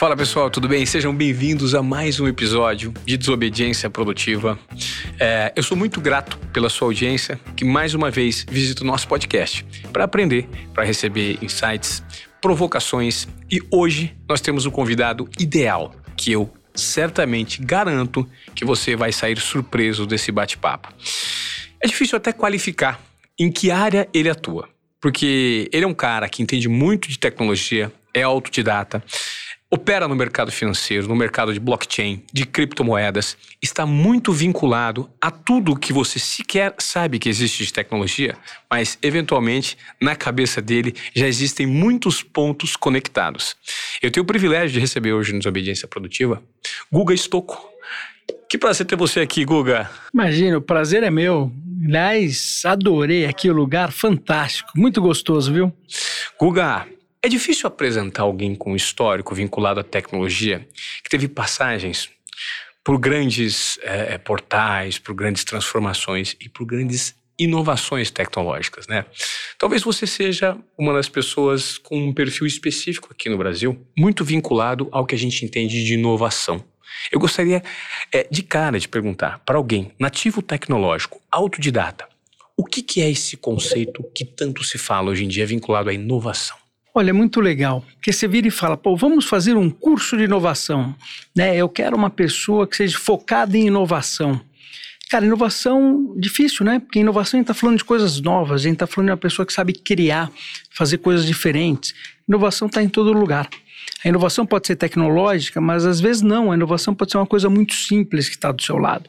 Fala pessoal, tudo bem? Sejam bem-vindos a mais um episódio de Desobediência Produtiva. É, eu sou muito grato pela sua audiência que mais uma vez visita o nosso podcast para aprender, para receber insights, provocações e hoje nós temos um convidado ideal que eu certamente garanto que você vai sair surpreso desse bate-papo. É difícil até qualificar em que área ele atua, porque ele é um cara que entende muito de tecnologia, é autodidata, opera no mercado financeiro, no mercado de blockchain, de criptomoedas, está muito vinculado a tudo que você sequer sabe que existe de tecnologia, mas eventualmente na cabeça dele já existem muitos pontos conectados. Eu tenho o privilégio de receber hoje no Desobediência Produtiva Guga Stocco. Que prazer ter você aqui, Guga. Imagina, o prazer é meu. Aliás, adorei aqui o lugar, fantástico, muito gostoso, viu? Guga, é difícil apresentar alguém com histórico vinculado à tecnologia que teve passagens por grandes é, portais, por grandes transformações e por grandes inovações tecnológicas, né? Talvez você seja uma das pessoas com um perfil específico aqui no Brasil, muito vinculado ao que a gente entende de inovação. Eu gostaria é, de cara de perguntar para alguém nativo tecnológico, autodidata, o que, que é esse conceito que tanto se fala hoje em dia vinculado à inovação? Olha, é muito legal, porque você vira e fala, pô, vamos fazer um curso de inovação, né? Eu quero uma pessoa que seja focada em inovação. Cara, inovação difícil, né? Porque inovação a gente está falando de coisas novas, a gente está falando de uma pessoa que sabe criar, fazer coisas diferentes. Inovação está em todo lugar. A inovação pode ser tecnológica, mas às vezes não. A inovação pode ser uma coisa muito simples que está do seu lado.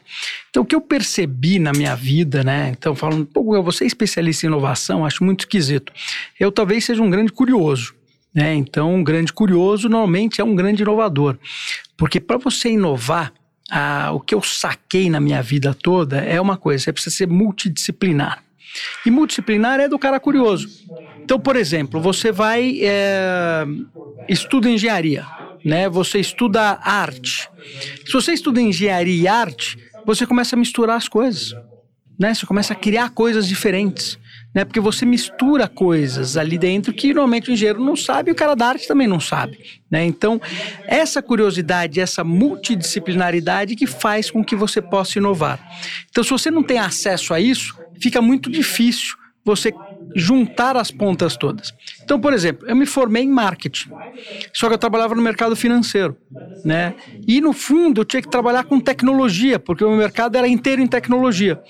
Então, o que eu percebi na minha vida, né? Então, falando, pô, você é especialista em inovação, acho muito esquisito. Eu talvez seja um grande curioso. Né? Então, um grande curioso normalmente é um grande inovador. Porque para você inovar, o que eu saquei na minha vida toda é uma coisa: você precisa ser multidisciplinar. E multidisciplinar é do cara curioso. Então, por exemplo, você vai é, estuda engenharia, né? Você estuda arte. Se você estuda engenharia e arte, você começa a misturar as coisas, né? Você começa a criar coisas diferentes, né? Porque você mistura coisas ali dentro que normalmente o engenheiro não sabe e o cara da arte também não sabe, né? Então, essa curiosidade, essa multidisciplinaridade que faz com que você possa inovar. Então, se você não tem acesso a isso, fica muito difícil você juntar as pontas todas. Então, por exemplo, eu me formei em marketing, só que eu trabalhava no mercado financeiro, né? E no fundo eu tinha que trabalhar com tecnologia, porque o meu mercado era inteiro em tecnologia.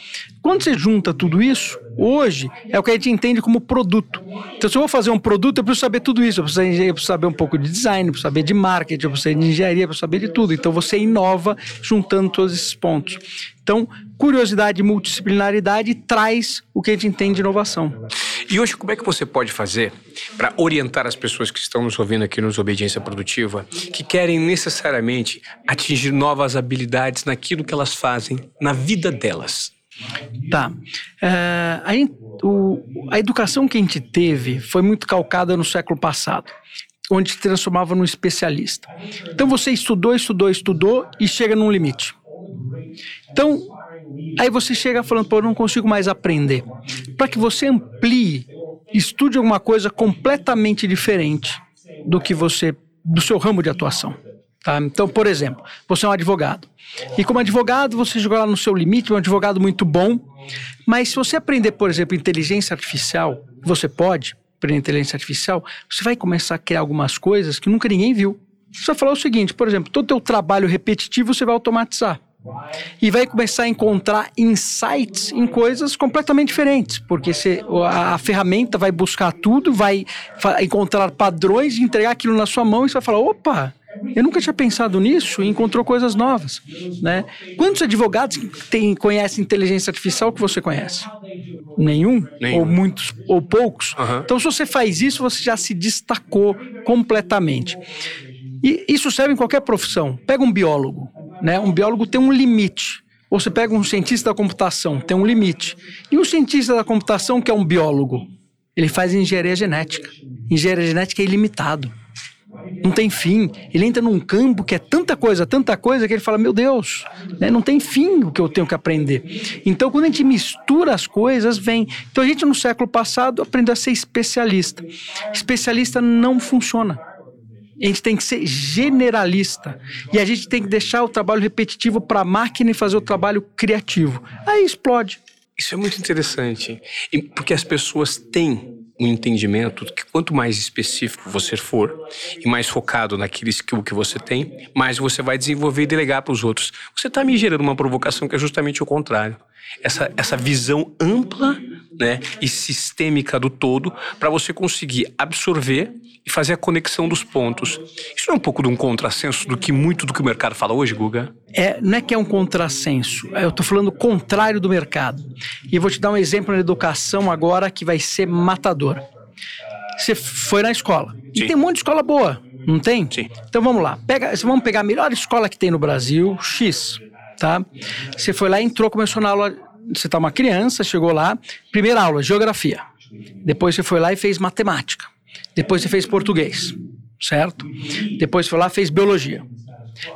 Quando você junta tudo isso, hoje é o que a gente entende como produto. Então, se eu vou fazer um produto, eu preciso saber tudo isso. Eu preciso, eu preciso saber um pouco de design, eu preciso saber de marketing, eu preciso de engenharia, eu preciso saber de tudo. Então, você inova juntando todos esses pontos. Então, curiosidade e multidisciplinaridade traz o que a gente entende de inovação. E hoje, como é que você pode fazer para orientar as pessoas que estão nos ouvindo aqui nos Obediência Produtiva, que querem necessariamente atingir novas habilidades naquilo que elas fazem na vida delas? Tá. É, a, o, a educação que a gente teve foi muito calcada no século passado onde se transformava num especialista. Então você estudou, estudou, estudou e chega num limite. Então, aí você chega falando, pô, eu não consigo mais aprender. Para que você amplie, estude alguma coisa completamente diferente do que você, do seu ramo de atuação. Tá? Então, por exemplo, você é um advogado. E como advogado, você chegou lá no seu limite, um advogado muito bom. Mas se você aprender, por exemplo, inteligência artificial, você pode aprender inteligência artificial, você vai começar a criar algumas coisas que nunca ninguém viu. Você vai falar o seguinte, por exemplo, todo o teu trabalho repetitivo você vai automatizar. E vai começar a encontrar insights em coisas completamente diferentes, porque você, a, a ferramenta vai buscar tudo, vai encontrar padrões, entregar aquilo na sua mão e você vai falar: opa, eu nunca tinha pensado nisso e encontrou coisas novas, né? Quantos advogados tem, conhecem inteligência artificial que você conhece? Nenhum? Nenhum. Ou muitos? Ou poucos? Uhum. Então, se você faz isso, você já se destacou completamente. E isso serve em qualquer profissão. Pega um biólogo, né? Um biólogo tem um limite. Ou você pega um cientista da computação, tem um limite. E um cientista da computação que é um biólogo, ele faz engenharia genética. Engenharia genética é ilimitado. Não tem fim. Ele entra num campo que é tanta coisa, tanta coisa, que ele fala: Meu Deus, né? não tem fim o que eu tenho que aprender. Então, quando a gente mistura as coisas, vem. Então, a gente no século passado aprendeu a ser especialista. Especialista não funciona A gente tem que ser generalista. E a gente tem que deixar o trabalho repetitivo para a máquina e fazer o trabalho criativo. Aí explode. Isso é muito interessante. E porque as pessoas têm um entendimento que quanto mais específico você for e mais focado naquele skill que você tem, mais você vai desenvolver e delegar para os outros. Você está me gerando uma provocação que é justamente o contrário. Essa, essa visão ampla né, e sistêmica do todo para você conseguir absorver e fazer a conexão dos pontos. Isso é um pouco de um contrassenso do que muito do que o mercado fala hoje, Guga? É, não é que é um contrassenso, eu estou falando o contrário do mercado. E vou te dar um exemplo na educação agora que vai ser matador. Você foi na escola. Sim. E tem um monte de escola boa, não tem? Sim. Então vamos lá. Pega, vamos pegar a melhor escola que tem no Brasil, X, tá? Você foi lá, entrou, começou na aula. Você tá uma criança, chegou lá, primeira aula, geografia. Depois você foi lá e fez matemática. Depois você fez português, certo? Depois foi lá fez biologia.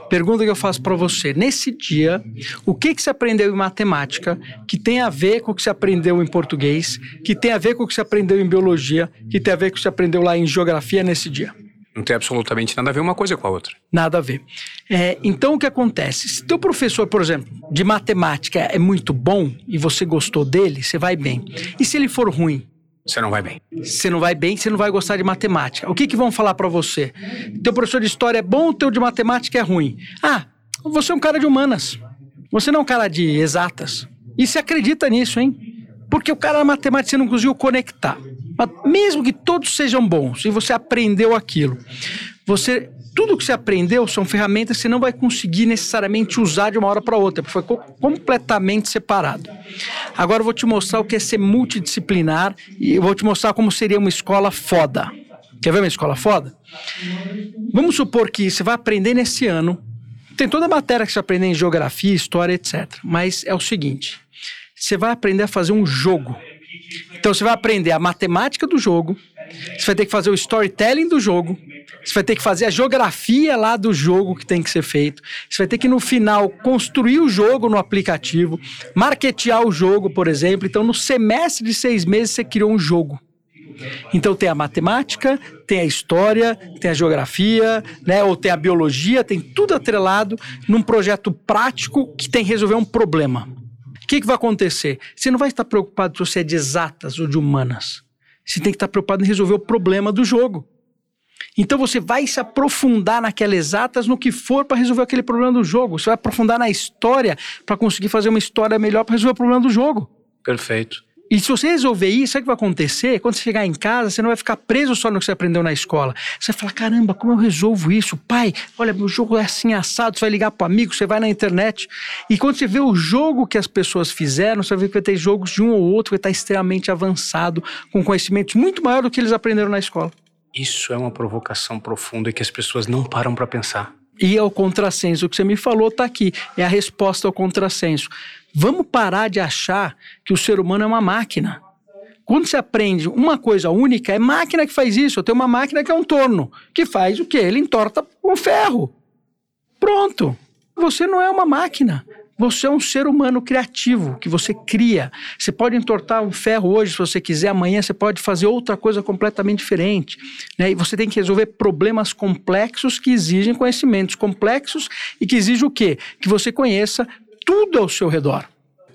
Pergunta que eu faço para você: nesse dia, o que que você aprendeu em matemática que tem a ver com o que você aprendeu em português, que tem a ver com o que você aprendeu em biologia, que tem a ver com o que você aprendeu lá em geografia nesse dia? Não tem absolutamente nada a ver uma coisa com a outra. Nada a ver. É, então, o que acontece? Se teu professor, por exemplo, de matemática é muito bom e você gostou dele, você vai bem. E se ele for ruim? Você não vai bem. Você não vai bem, você não vai gostar de matemática. O que, que vão falar para você? Teu professor de história é bom, teu de matemática é ruim. Ah, você é um cara de humanas. Você não é um cara de exatas. E você acredita nisso, hein? Porque o cara da matemática você não conseguiu conectar. Mas mesmo que todos sejam bons e você aprendeu aquilo, você tudo que você aprendeu são ferramentas que você não vai conseguir necessariamente usar de uma hora para outra, porque foi completamente separado. Agora eu vou te mostrar o que é ser multidisciplinar e eu vou te mostrar como seria uma escola foda. Quer ver uma escola foda? Vamos supor que você vai aprender nesse ano, tem toda a matéria que você vai aprender em geografia, história, etc. Mas é o seguinte: você vai aprender a fazer um jogo. Então você vai aprender a matemática do jogo, você vai ter que fazer o storytelling do jogo, você vai ter que fazer a geografia lá do jogo que tem que ser feito. Você vai ter que, no final, construir o jogo no aplicativo, marketear o jogo, por exemplo. Então, no semestre de seis meses, você criou um jogo. Então tem a matemática, tem a história, tem a geografia, né? Ou tem a biologia, tem tudo atrelado num projeto prático que tem que resolver um problema. O que, que vai acontecer? Você não vai estar preocupado se você é de exatas ou de humanas. Você tem que estar preocupado em resolver o problema do jogo. Então você vai se aprofundar naquelas exatas no que for para resolver aquele problema do jogo. Você vai aprofundar na história para conseguir fazer uma história melhor para resolver o problema do jogo. Perfeito. E se você resolver isso, sabe o que vai acontecer? Quando você chegar em casa, você não vai ficar preso só no que você aprendeu na escola. Você vai falar: caramba, como eu resolvo isso? Pai, olha, meu jogo é assim assado. Você vai ligar para amigo, você vai na internet. E quando você vê o jogo que as pessoas fizeram, você vai ver que vai ter jogos de um ou outro que está extremamente avançado, com conhecimentos muito maior do que eles aprenderam na escola. Isso é uma provocação profunda que as pessoas não param para pensar. E é o contrassenso. O que você me falou está aqui. É a resposta ao contrassenso. Vamos parar de achar que o ser humano é uma máquina. Quando você aprende uma coisa única, é máquina que faz isso. Eu tenho uma máquina que é um torno, que faz o quê? Ele entorta um ferro. Pronto. Você não é uma máquina. Você é um ser humano criativo, que você cria. Você pode entortar um ferro hoje, se você quiser, amanhã você pode fazer outra coisa completamente diferente. Né? E você tem que resolver problemas complexos que exigem conhecimentos complexos e que exigem o quê? Que você conheça tudo ao seu redor.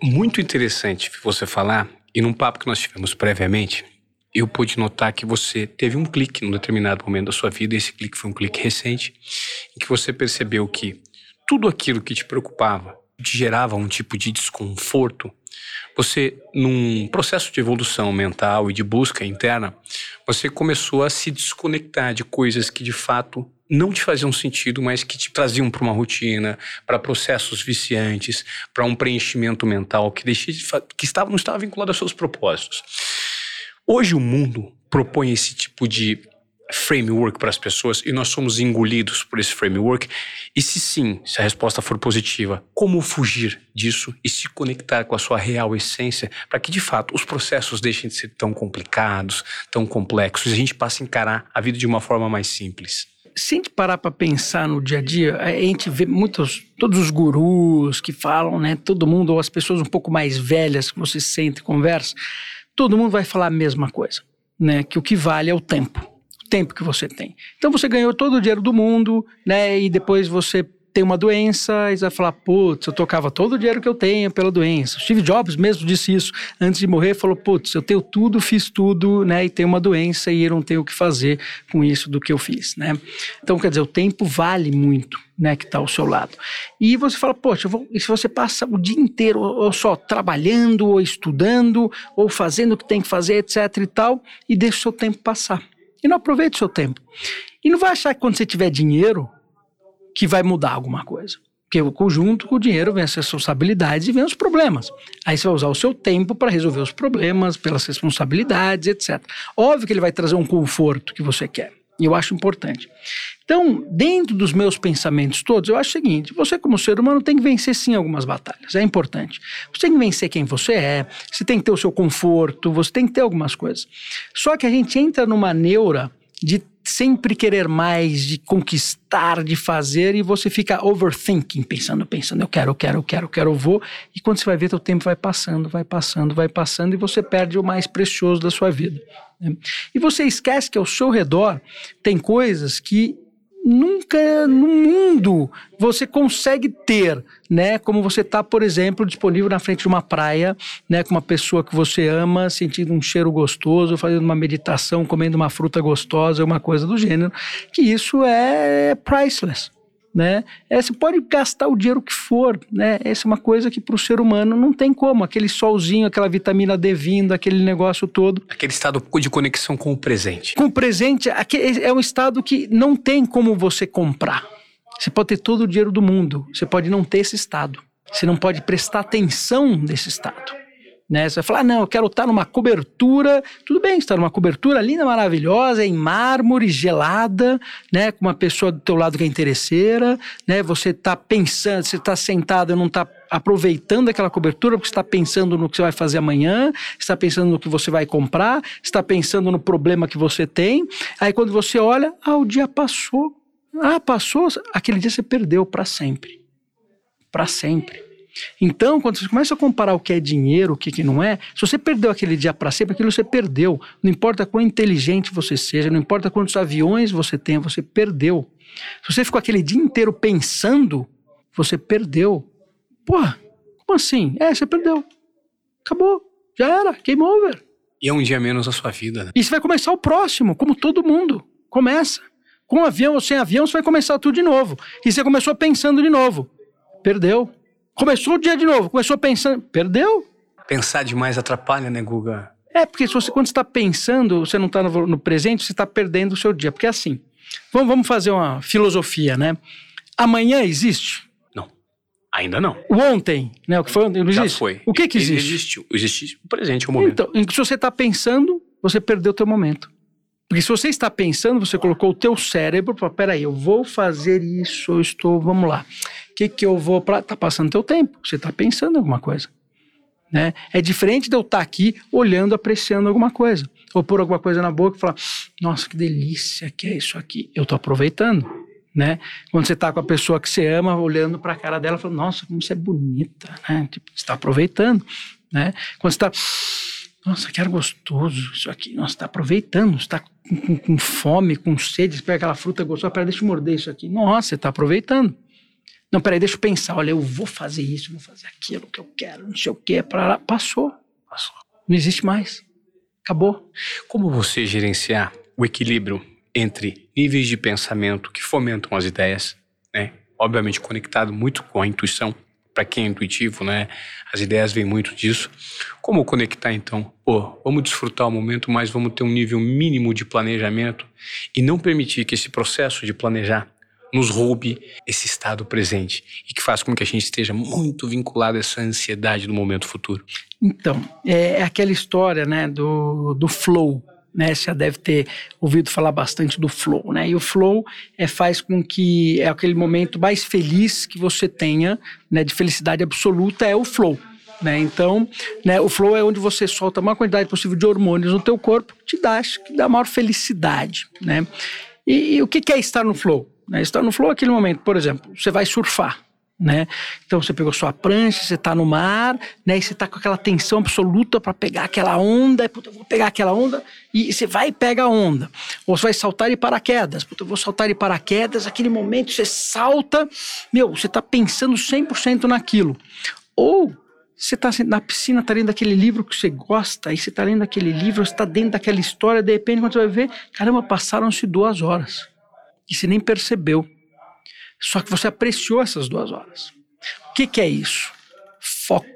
Muito interessante você falar, e num papo que nós tivemos previamente, eu pude notar que você teve um clique num determinado momento da sua vida, esse clique foi um clique recente, em que você percebeu que tudo aquilo que te preocupava, te gerava um tipo de desconforto, você, num processo de evolução mental e de busca interna, você começou a se desconectar de coisas que de fato não te faziam sentido, mas que te traziam para uma rotina, para processos viciantes, para um preenchimento mental que, deixe de que estava, não estava vinculado aos seus propósitos. Hoje o mundo propõe esse tipo de framework para as pessoas e nós somos engolidos por esse framework? E se sim, se a resposta for positiva, como fugir disso e se conectar com a sua real essência para que de fato os processos deixem de ser tão complicados, tão complexos e a gente passe a encarar a vida de uma forma mais simples? Se a gente parar para pensar no dia a dia, a gente vê muitos, todos os gurus que falam, né? Todo mundo, ou as pessoas um pouco mais velhas que você sente e conversa, todo mundo vai falar a mesma coisa, né? Que o que vale é o tempo tempo que você tem. Então você ganhou todo o dinheiro do mundo, né? E depois você tem uma doença e vai falar, putz, eu tocava todo o dinheiro que eu tenho pela doença. Steve Jobs mesmo disse isso antes de morrer, falou, putz, eu tenho tudo, fiz tudo, né, e tenho uma doença e eu não tenho o que fazer com isso do que eu fiz, né. Então, quer dizer, o tempo vale muito, né, que está ao seu lado. E você fala, poxa, vou, e se você passa o dia inteiro ou só trabalhando, ou estudando, ou fazendo o que tem que fazer, etc e tal, e deixa o seu tempo passar. E não aproveita o seu tempo. E não vai achar que quando você tiver dinheiro, que vai mudar alguma coisa. Porque o conjunto com o dinheiro vem as responsabilidades e vem os problemas. Aí você vai usar o seu tempo para resolver os problemas, pelas responsabilidades, etc. Óbvio que ele vai trazer um conforto que você quer. E eu acho importante. Então, dentro dos meus pensamentos todos, eu acho o seguinte: você, como ser humano, tem que vencer sim algumas batalhas. É importante. Você tem que vencer quem você é, você tem que ter o seu conforto, você tem que ter algumas coisas. Só que a gente entra numa neura de sempre querer mais, de conquistar, de fazer, e você fica overthinking, pensando, pensando, eu quero, eu quero, eu quero, eu quero, eu vou. E quando você vai ver, o tempo vai passando, vai passando, vai passando, e você perde o mais precioso da sua vida. Né? E você esquece que ao seu redor tem coisas que nunca no mundo você consegue ter, né? Como você está, por exemplo, disponível na frente de uma praia, né? Com uma pessoa que você ama, sentindo um cheiro gostoso, fazendo uma meditação, comendo uma fruta gostosa, uma coisa do gênero, que isso é priceless né? É, você pode gastar o dinheiro que for, né? Essa é uma coisa que para o ser humano não tem como. Aquele solzinho, aquela vitamina D vindo, aquele negócio todo. Aquele estado de conexão com o presente. Com o presente, é um estado que não tem como você comprar. Você pode ter todo o dinheiro do mundo, você pode não ter esse estado. Você não pode prestar atenção nesse estado. Né? Você vai falar, ah, não, eu quero estar numa cobertura. Tudo bem, estar numa cobertura linda, maravilhosa, em mármore, gelada, né? Com uma pessoa do teu lado que é interesseira, né? Você está pensando, você está sentado e não está aproveitando aquela cobertura porque está pensando no que você vai fazer amanhã, está pensando no que você vai comprar, está pensando no problema que você tem. Aí quando você olha, ah, o dia passou. Ah, passou, aquele dia você perdeu para sempre. Para sempre. Então, quando você começa a comparar o que é dinheiro, o que, que não é, se você perdeu aquele dia para sempre, aquilo você perdeu. Não importa quão inteligente você seja, não importa quantos aviões você tenha, você perdeu. Se você ficou aquele dia inteiro pensando, você perdeu. Pô, como assim? É, você perdeu. Acabou. Já era. Game over. E é um dia menos na sua vida, né? E você vai começar o próximo, como todo mundo. Começa. Com avião ou sem avião, você vai começar tudo de novo. E você começou pensando de novo. Perdeu. Começou o dia de novo, começou pensando, perdeu. Pensar demais atrapalha, né, Guga? É, porque se você, quando está pensando, você não está no, no, presente, você está perdendo o seu dia. Porque é assim, vamos, vamos fazer uma filosofia, né? Amanhã existe? Não, ainda não. O ontem, né? O que foi ontem, não existe? Já foi. O que que existe? Existiu. Existe o presente, o momento. Então, se você está pensando, você perdeu o teu momento. Porque se você está pensando, você colocou o teu cérebro para, peraí, eu vou fazer isso, eu estou, vamos lá. O que que eu vou para... Tá passando teu tempo, você está pensando em alguma coisa. Né? É diferente de eu estar tá aqui olhando, apreciando alguma coisa. Ou pôr alguma coisa na boca e falar, nossa, que delícia que é isso aqui. Eu estou aproveitando. Né? Quando você está com a pessoa que você ama, olhando para a cara dela, falando, nossa, como você é bonita, né? Tipo, está aproveitando, né? Quando você está, nossa, que ar gostoso isso aqui, nossa, está aproveitando, está com, com, fome, com sede, pega aquela fruta gostosa, peraí, deixa eu morder isso aqui. Nossa, você está aproveitando. Não, peraí, deixa eu pensar, olha, eu vou fazer isso, vou fazer aquilo que eu quero, não sei o quê, para passou. Passou. Não existe mais. Acabou. Como você gerenciar o equilíbrio entre níveis de pensamento que fomentam as ideias, né? Obviamente conectado muito com a intuição, para quem é intuitivo, né? As ideias vêm muito disso. Como conectar então? Pô, vamos desfrutar o momento, mas vamos ter um nível mínimo de planejamento e não permitir que esse processo de planejar nos roube esse estado presente e que faz com que a gente esteja muito vinculado a essa ansiedade do momento futuro. Então, é aquela história, né, do, do flow, né? Você já deve ter ouvido falar bastante do flow, né? E o flow é, faz com que é aquele momento mais feliz que você tenha, né? De felicidade absoluta é o flow. Né? Então, né, o flow é onde você solta a maior quantidade possível de hormônios no teu corpo, te dá, que dá maior felicidade, né? E, e o que, que é estar no flow? Né? Estar no flow é aquele momento, por exemplo, você vai surfar, né? Então você pegou sua prancha, você está no mar, né? E você está com aquela tensão absoluta para pegar aquela onda, puta, eu vou pegar aquela onda, e você vai e pega a onda. Ou você vai saltar de paraquedas, puta, eu vou saltar de paraquedas, aquele momento você salta, meu, você está pensando 100% naquilo. Ou você está na piscina, está lendo aquele livro que você gosta, aí você está lendo aquele livro, você está dentro daquela história, de repente, quando você vai ver, caramba, passaram-se duas horas. E você nem percebeu. Só que você apreciou essas duas horas. O que, que é isso? Foco.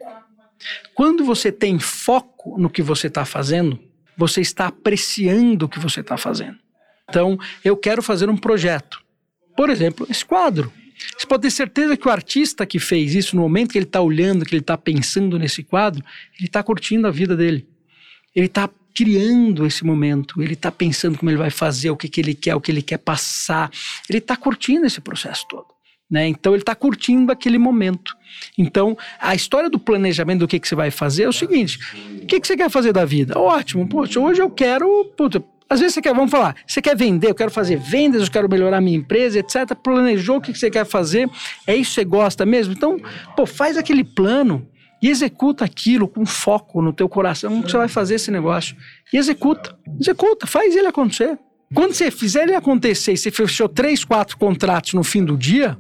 Quando você tem foco no que você está fazendo, você está apreciando o que você está fazendo. Então, eu quero fazer um projeto. Por exemplo, esse quadro. Você pode ter certeza que o artista que fez isso, no momento que ele está olhando, que ele está pensando nesse quadro, ele está curtindo a vida dele. Ele está criando esse momento, ele está pensando como ele vai fazer, o que, que ele quer, o que ele quer passar. Ele está curtindo esse processo todo. Né? Então ele está curtindo aquele momento. Então a história do planejamento do que, que você vai fazer é o seguinte: o que, que você quer fazer da vida? Ótimo, poxa, hoje eu quero. Puta, às vezes você quer, vamos falar, você quer vender, eu quero fazer vendas, eu quero melhorar minha empresa, etc. Planejou o que, que você quer fazer, é isso que você gosta mesmo? Então, pô, faz aquele plano e executa aquilo com foco no teu coração, como você vai fazer esse negócio. E executa, executa, faz ele acontecer. Quando você fizer ele acontecer e você fechou três, quatro contratos no fim do dia,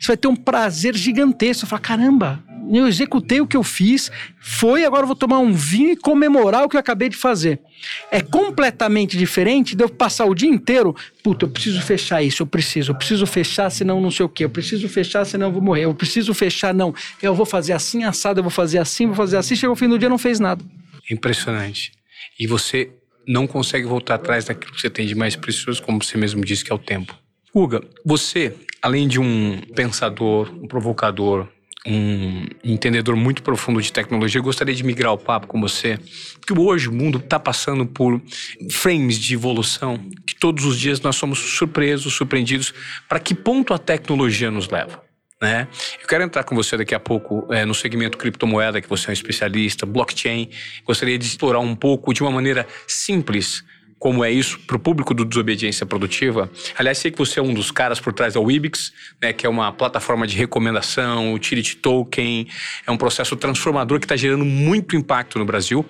você vai ter um prazer gigantesco. Falar, caramba, eu executei o que eu fiz, foi, agora eu vou tomar um vinho e comemorar o que eu acabei de fazer. É completamente diferente de eu passar o dia inteiro, puta, eu preciso fechar isso, eu preciso, eu preciso fechar, senão não sei o quê, eu preciso fechar, senão eu vou morrer, eu preciso fechar, não, eu vou fazer assim, assado, eu vou fazer assim, vou fazer assim, chegou o fim do dia não fez nada. Impressionante. E você não consegue voltar atrás daquilo que você tem de mais precioso, como você mesmo disse, que é o tempo. Uga, você, além de um pensador, um provocador, um entendedor muito profundo de tecnologia, eu gostaria de migrar o papo com você, porque hoje o mundo está passando por frames de evolução que todos os dias nós somos surpresos, surpreendidos para que ponto a tecnologia nos leva. Né? Eu quero entrar com você daqui a pouco é, no segmento criptomoeda, que você é um especialista, blockchain. Gostaria de explorar um pouco de uma maneira simples como é isso para o público do Desobediência Produtiva. Aliás, sei que você é um dos caras por trás da Wibix, né, que é uma plataforma de recomendação, Utility Token, é um processo transformador que está gerando muito impacto no Brasil.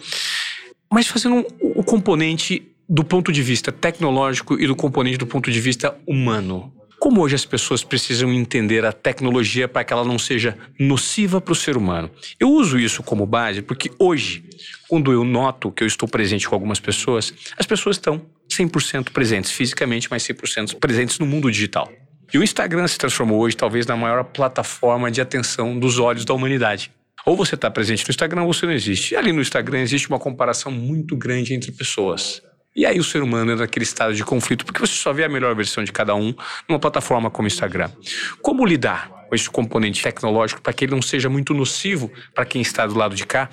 Mas fazendo o componente do ponto de vista tecnológico e do componente do ponto de vista humano. Como hoje as pessoas precisam entender a tecnologia para que ela não seja nociva para o ser humano? Eu uso isso como base porque hoje, quando eu noto que eu estou presente com algumas pessoas, as pessoas estão 100% presentes fisicamente, mas 100% presentes no mundo digital. E o Instagram se transformou hoje talvez na maior plataforma de atenção dos olhos da humanidade. Ou você está presente no Instagram ou você não existe. E ali no Instagram existe uma comparação muito grande entre pessoas. E aí o ser humano entra naquele estado de conflito, porque você só vê a melhor versão de cada um numa plataforma como o Instagram. Como lidar esse componente tecnológico para que ele não seja muito nocivo para quem está do lado de cá?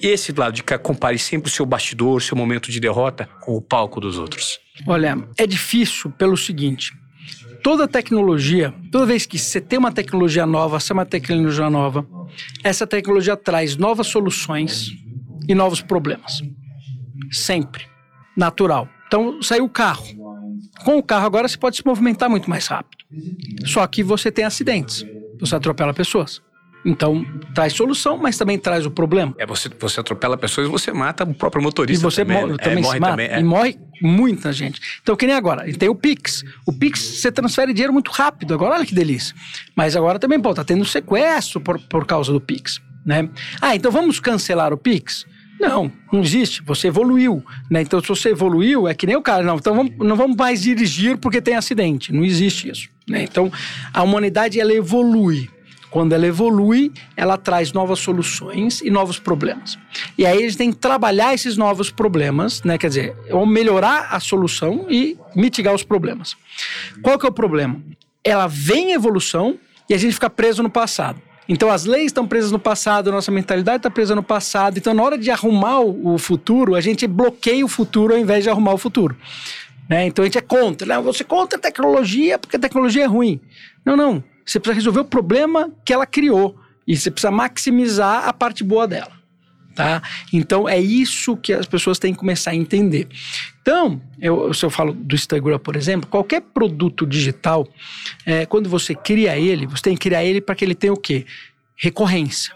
E esse do lado de cá compare sempre o seu bastidor, seu momento de derrota com o palco dos outros. Olha, é difícil pelo seguinte. Toda tecnologia, toda vez que você tem uma tecnologia nova, você é uma tecnologia nova, essa tecnologia traz novas soluções e novos problemas. Sempre natural. Então saiu o carro. Com o carro agora você pode se movimentar muito mais rápido. Só que você tem acidentes. Você atropela pessoas. Então, traz solução, mas também traz o problema. É, você, você atropela pessoas e você mata o próprio motorista. E você também, morre, também é, morre mata, também, é. E morre muita gente. Então, que nem agora, tem o Pix. O Pix, você transfere dinheiro muito rápido. Agora, olha que delícia. Mas agora também, pô, tá tendo sequestro por, por causa do Pix. Né? Ah, então vamos cancelar o Pix? Não, não existe. Você evoluiu, né? Então, se você evoluiu, é que nem o cara. Não, então vamos, não vamos mais dirigir porque tem acidente. Não existe isso. Né? Então, a humanidade ela evolui. Quando ela evolui, ela traz novas soluções e novos problemas. E aí eles têm que trabalhar esses novos problemas, né? Quer dizer, ou melhorar a solução e mitigar os problemas. Qual que é o problema? Ela vem em evolução e a gente fica preso no passado. Então as leis estão presas no passado, a nossa mentalidade está presa no passado. Então, na hora de arrumar o futuro, a gente bloqueia o futuro ao invés de arrumar o futuro. Né? Então a gente é contra. Não, você é contra a tecnologia porque a tecnologia é ruim. Não, não. Você precisa resolver o problema que ela criou. E você precisa maximizar a parte boa dela. Tá? Então é isso que as pessoas têm que começar a entender. Então, eu, se eu falo do Instagram, por exemplo, qualquer produto digital, é, quando você cria ele, você tem que criar ele para que ele tenha o quê? Recorrência,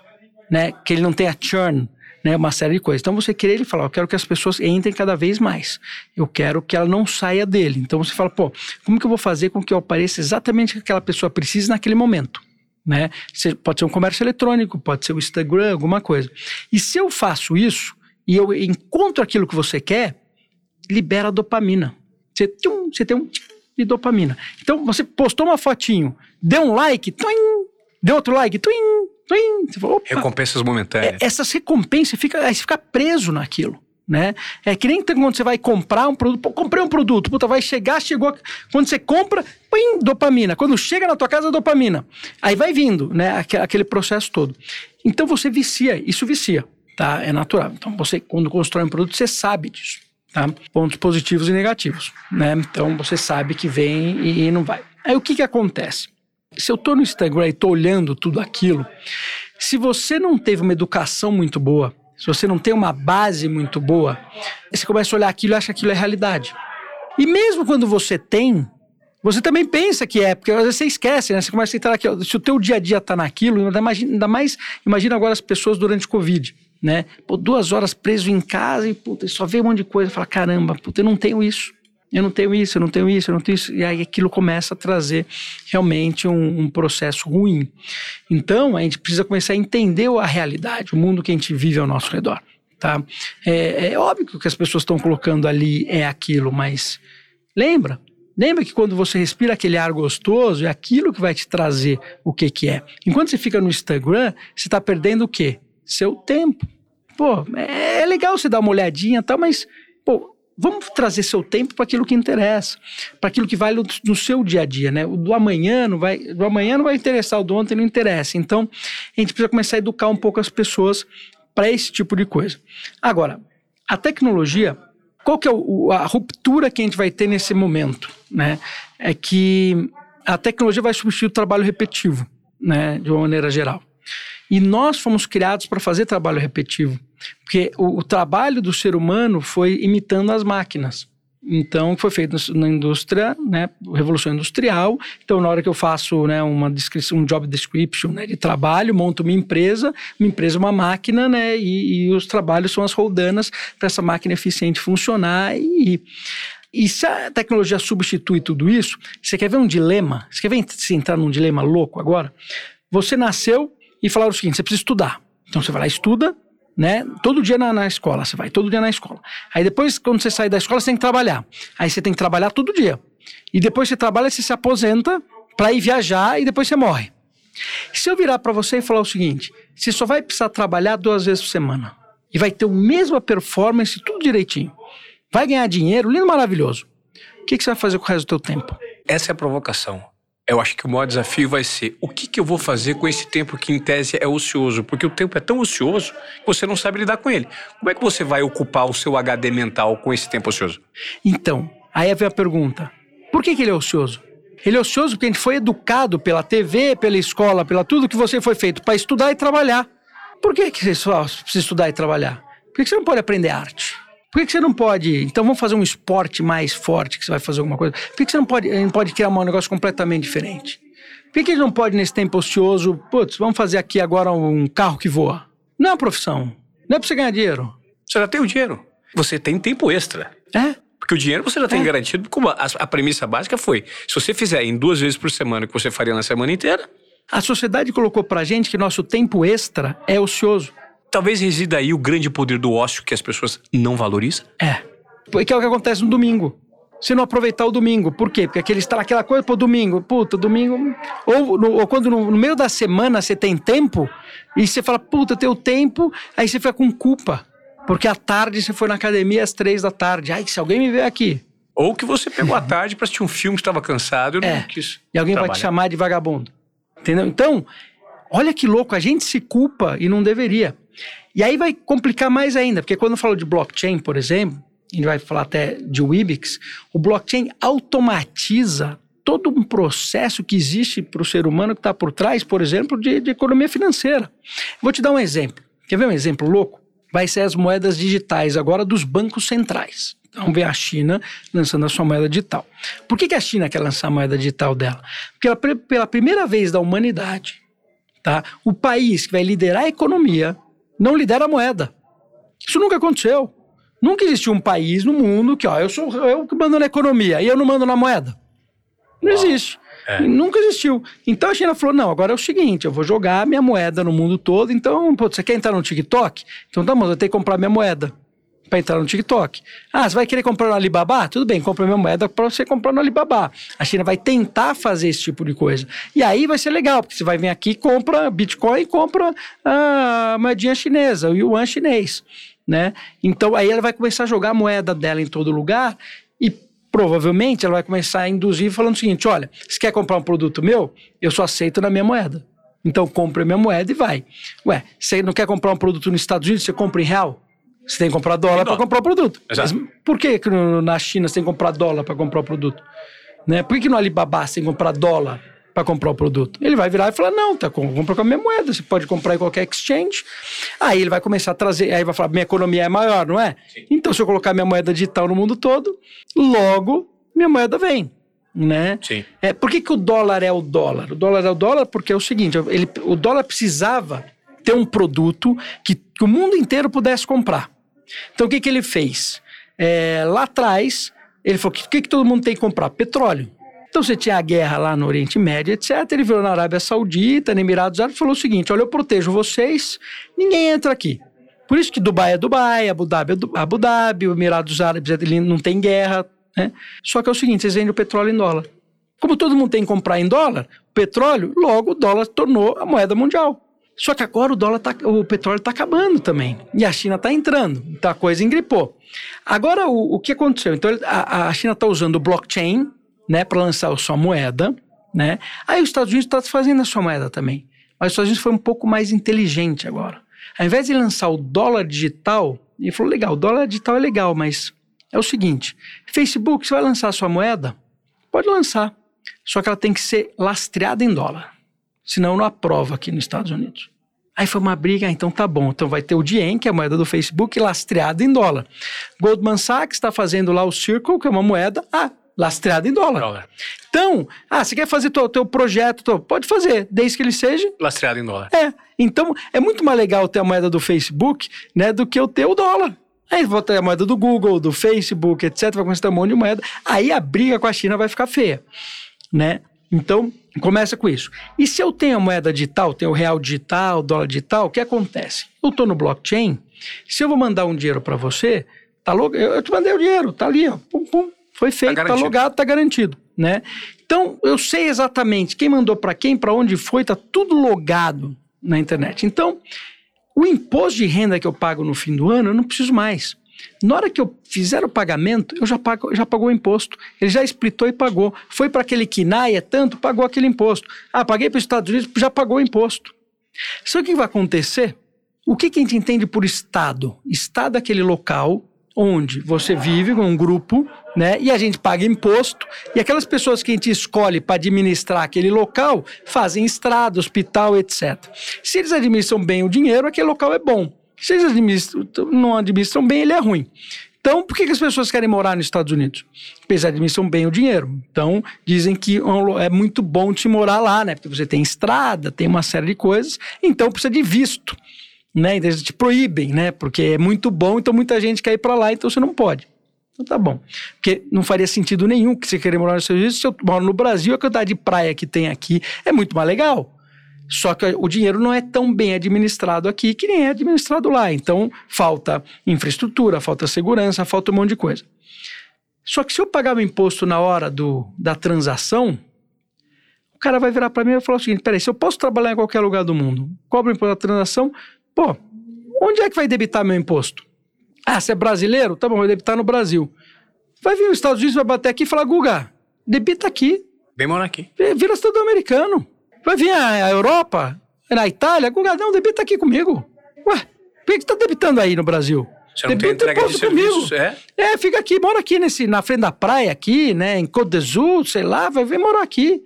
né? Que ele não tenha churn, né? Uma série de coisas. Então você cria ele e fala, eu quero que as pessoas entrem cada vez mais. Eu quero que ela não saia dele. Então você fala, pô, como que eu vou fazer com que eu apareça exatamente o que aquela pessoa precisa naquele momento? Né? Pode ser um comércio eletrônico, pode ser o Instagram, alguma coisa. E se eu faço isso e eu encontro aquilo que você quer, libera dopamina. Você, tchum, você tem um de dopamina. Então você postou uma fotinho, deu um like, twing, deu outro like, twing, twing. Você falou, Recompensas momentâneas. É, essas recompensas, fica, aí você fica preso naquilo né? É que nem quando você vai comprar um produto, comprei um produto, puta, vai chegar, chegou, quando você compra, põe dopamina. Quando chega na tua casa, dopamina. Aí vai vindo, né, aquele processo todo. Então você vicia, isso vicia, tá? É natural. Então você, quando constrói um produto, você sabe disso, tá? Pontos positivos e negativos, né? Então você sabe que vem e, e não vai. Aí o que que acontece? Se eu tô no Instagram e tô olhando tudo aquilo, se você não teve uma educação muito boa, se você não tem uma base muito boa, você começa a olhar aquilo e acha que aquilo é realidade. E mesmo quando você tem, você também pensa que é, porque às vezes você esquece, né? Você começa a entrar aqui, se o teu dia a dia está naquilo, ainda mais, ainda mais, imagina agora as pessoas durante o Covid, né? Pô, duas horas preso em casa e puta, só vê um monte de coisa, fala, caramba, puta, eu não tenho isso eu não tenho isso, eu não tenho isso, eu não tenho isso. E aí aquilo começa a trazer realmente um, um, processo ruim. Então, a gente precisa começar a entender a realidade, o mundo que a gente vive ao nosso redor. Tá? É, é óbvio que o que as pessoas estão colocando ali é aquilo, mas lembra, Lembra que quando você respira aquele ar gostoso, é aquilo que vai te trazer o que, que é. Enquanto você fica no Instagram, você está perdendo o quê? Seu tempo. Pô, é, é legal você dar uma olhadinha e tal, mas, pô, Vamos trazer seu tempo para aquilo que interessa, para aquilo que vale no, seu dia a dia, né? O do amanhã não vai, do amanhã não vai interessar, o do ontem não interessa. Então, a gente precisa começar a educar um pouco as pessoas para esse tipo de coisa. Agora, a tecnologia, qual que é o, a ruptura que a gente vai ter nesse momento, né? É que a tecnologia vai substituir o trabalho repetitivo, né? De uma maneira geral. E nós fomos criados para fazer trabalho repetitivo. Porque o, o, trabalho do ser humano foi imitando as máquinas. Então, foi feito na indústria, né, revolução industrial. Então, na hora que eu faço né, uma descrição, um job description né, de trabalho, monto uma empresa, uma empresa é uma máquina, né, e, e os trabalhos são as roldanas para essa máquina eficiente funcionar. E, e se a tecnologia substitui tudo isso, você quer ver um dilema? Você quer ver se entrar num dilema louco agora? Você nasceu e falaram o seguinte: você precisa estudar. Então você vai lá, estuda, né? Todo dia na, na, escola, você vai todo dia na escola. Aí depois, quando você sai da escola, você tem que trabalhar. Aí você tem que trabalhar todo dia. E depois você trabalha, você se aposenta para ir viajar e depois você morre. Se eu virar para você e falar o seguinte: você só vai precisar trabalhar duas vezes por semana e vai ter a mesma performance, tudo direitinho, vai ganhar dinheiro, lindo, maravilhoso. O que, que você vai fazer com o resto do seu tempo? Essa é a provocação. Eu acho que o maior desafio vai ser o que, que eu vou fazer com esse tempo que, em tese, é ocioso. Porque o tempo é tão ocioso que você não sabe lidar com ele. Como é que você vai ocupar o seu HD mental com esse tempo ocioso? Então, aí vem a pergunta: por que, que ele é ocioso? Ele é ocioso porque a gente foi educado pela TV, pela escola, pela tudo que você foi feito para estudar e trabalhar. Por que, que você só precisa estudar e trabalhar? Por que você não pode aprender arte? Por que, que, você não pode. Então vamos fazer um esporte mais forte que você vai fazer alguma coisa. Por que, que você não pode, não pode criar um negócio completamente diferente? Por que, que a gente não pode, nesse tempo ocioso, putz, vamos fazer aqui agora um carro que voa? Não é uma profissão. Não é pra você ganhar dinheiro. Você já tem o dinheiro. Você tem tempo extra. É? Porque o dinheiro você já tem é. garantido, como a, a premissa básica foi: se você fizer em duas vezes por semana o que você faria na semana inteira. A sociedade colocou pra gente que nosso tempo extra é ocioso. Talvez resida aí o grande poder do ócio que as pessoas não valorizam? É. Porque é o que acontece no domingo. Se não aproveitar o domingo. Por quê? Porque aquele está naquela coisa, pô, domingo, puta, domingo. Ou, no, ou quando no, no, meio da semana você tem tempo e você fala, puta, eu tenho tempo, aí você fica com culpa. Porque à tarde você foi na academia às três da tarde. Ai, se alguém me ver aqui. Ou que você pegou à tarde para assistir um filme que estava cansado e é. não quis. E alguém trabalhar. vai te chamar de vagabundo. Entendeu? Então, olha que louco, a gente se culpa e não deveria. E aí vai complicar mais ainda, porque quando eu falo de blockchain, por exemplo, a gente vai falar até de Wibix, o blockchain automatiza todo um processo que existe para o ser humano que está por trás, por exemplo, de, de, economia financeira. Vou te dar um exemplo. Quer ver um exemplo louco? vai ser as moedas digitais agora dos bancos centrais. Então vem a China lançando a sua moeda digital. Por que, que a China quer lançar a moeda digital dela? Porque ela, pela primeira vez da humanidade, tá, o país que vai liderar a economia não lidera a moeda. Isso nunca aconteceu. Nunca existiu um país no mundo que, ó, eu sou eu que mando na economia e eu não mando na moeda. Não Uau. existe. É. Nunca existiu. Então a China falou: não, agora é o seguinte, eu vou jogar minha moeda no mundo todo. Então, pô, você quer entrar no TikTok? Então tá bom, eu tenho que comprar minha moeda para entrar no TikTok. Ah, você vai querer comprar no Alibaba? Tudo bem, compra minha moeda para você comprar no Alibaba. A China vai tentar fazer esse tipo de coisa. E aí vai ser legal, porque você vai vir aqui, compra Bitcoin e compra a moedinha chinesa, o yuan chinês. Né? Então aí ela vai começar a jogar a moeda dela em todo lugar e provavelmente ela vai começar a induzir falando o seguinte: olha, se quer comprar um produto meu, eu só aceito na minha moeda. Então compra minha moeda e vai. Ué, você não quer comprar um produto nos Estados Unidos, você compra em real? Você tem que comprar dólar para comprar o produto. Exato. Mas por que, na China você tem que comprar dólar para comprar o produto? Né? Por que, que no Alibaba você tem que comprar dólar para comprar o produto? Ele vai virar e falar: não, tá, compra com a minha moeda, você pode comprar em qualquer exchange. Aí ele vai começar a trazer, aí vai falar: minha economia é maior, não é? Sim. Então, se eu colocar minha moeda digital no mundo todo, logo minha moeda vem. Né? Sim. É, por que, que o dólar é o dólar? O dólar é o dólar porque é o seguinte: ele, o dólar precisava ter um produto que, que o mundo inteiro pudesse comprar. Então o que, que ele fez? É, lá atrás, ele falou: o que, que todo mundo tem que comprar? Petróleo. Então você tinha a guerra lá no Oriente Médio, etc. Ele veio na Arábia Saudita, no Emirados Árabes, falou o seguinte: olha, eu protejo vocês, ninguém entra aqui. Por isso que Dubai é Dubai, Abu Dhabi é Abu Dhabi, o Emirados Árabes ele não tem guerra. Né? Só que é o seguinte: vocês vendem o petróleo em dólar. Como todo mundo tem que comprar em dólar, petróleo, logo o dólar tornou a moeda mundial. Só que agora o dólar tá, o petróleo está acabando também. E a China está entrando. Então a coisa engripou. Agora o, o que aconteceu? Então a, a China está usando o blockchain né, para lançar a sua moeda. Né? Aí os Estados Unidos está fazendo a sua moeda também. Mas os Estados Unidos foi um pouco mais inteligente agora. Ao invés de lançar o dólar digital, ele falou: legal, o dólar digital é legal, mas é o seguinte: Facebook, você vai lançar a sua moeda? Pode lançar. Só que ela tem que ser lastreada em dólar senão não aprova aqui nos Estados Unidos. Aí foi uma briga, então tá bom. Então vai ter o Diem, que é a moeda do Facebook, lastreada em dólar. Goldman Sachs está fazendo lá o Circle, que é uma moeda, ah, lastreada em dólar. dólar. Então, ah, você quer fazer o teu projeto, teu, pode fazer, desde que ele seja... Lastreado em dólar. É, então é muito mais legal ter a moeda do Facebook, né, do que eu ter o dólar. Aí vou ter a moeda do Google, do Facebook, etc, vai começar a ter um monte de moeda. Aí a briga com a China vai ficar feia, né? Então, começa com isso. E se eu tenho a moeda digital, tenho o real digital, dólar digital, o que acontece? Eu estou no blockchain, se eu vou mandar um dinheiro para você, tá log... eu te mandei o dinheiro, tá ali, ó, pum, pum, foi tá feito, tá, tá logado, tá garantido, né? Então, eu sei exatamente quem mandou para quem, para onde foi, tá tudo logado na internet. Então, o imposto de renda que eu pago no fim do ano, eu não preciso mais. Na hora que eu fizer o pagamento, eu já, pago, já pagou o imposto. Ele já explitou e pagou. Foi para aquele KINAI, é tanto, pagou aquele imposto. Ah, paguei para os Estados Unidos, já pagou o imposto. Sabe o que vai acontecer? O que, que a gente entende por Estado? Estado é aquele local onde você vive com um grupo, né? E a gente paga imposto, e aquelas pessoas que a gente escolhe para administrar aquele local fazem estrada, hospital, etc. Se eles administram bem o dinheiro, aquele local é bom. Se eles administram, não administram bem, ele é ruim. Então, por que, que as pessoas querem morar nos Estados Unidos? Porque eles administram bem o dinheiro. Então, dizem que é muito bom se morar lá, né? Porque você tem estrada, tem uma série de coisas, então precisa de visto. Né? Então, eles te proíbem, né? Porque é muito bom, então muita gente quer ir para lá, então você não pode. Então tá bom. Porque não faria sentido nenhum que você querer morar nos Estados Unidos. Se eu moro no Brasil, a quantidade de praia que tem aqui é muito mais legal. Só que o dinheiro não é tão bem administrado aqui que nem é administrado lá. Então, falta infraestrutura, falta segurança, falta um monte de coisa. Só que se eu pagar o imposto na hora do, da transação, o cara vai virar para mim e vai falar o seguinte: peraí, se eu posso trabalhar em qualquer lugar do mundo, cobro o imposto da transação, pô, onde é que vai debitar meu imposto? Ah, você é brasileiro? Tá bom, vai debitar no Brasil. Vai vir os Estados Unidos, vai bater aqui e falar: Guga, debita aqui. Vem morar aqui. Vira cidadão americano. Vai vir a, a Europa, na Itália, Guga, não, debita aqui comigo. Ué, por que você tá debitando aí no Brasil? Você não Debita quer entrega de comigo. é? É, fica aqui, mora aqui nesse, na frente da praia aqui, né, em Côte d'Azur, sei lá, vai vir morar aqui.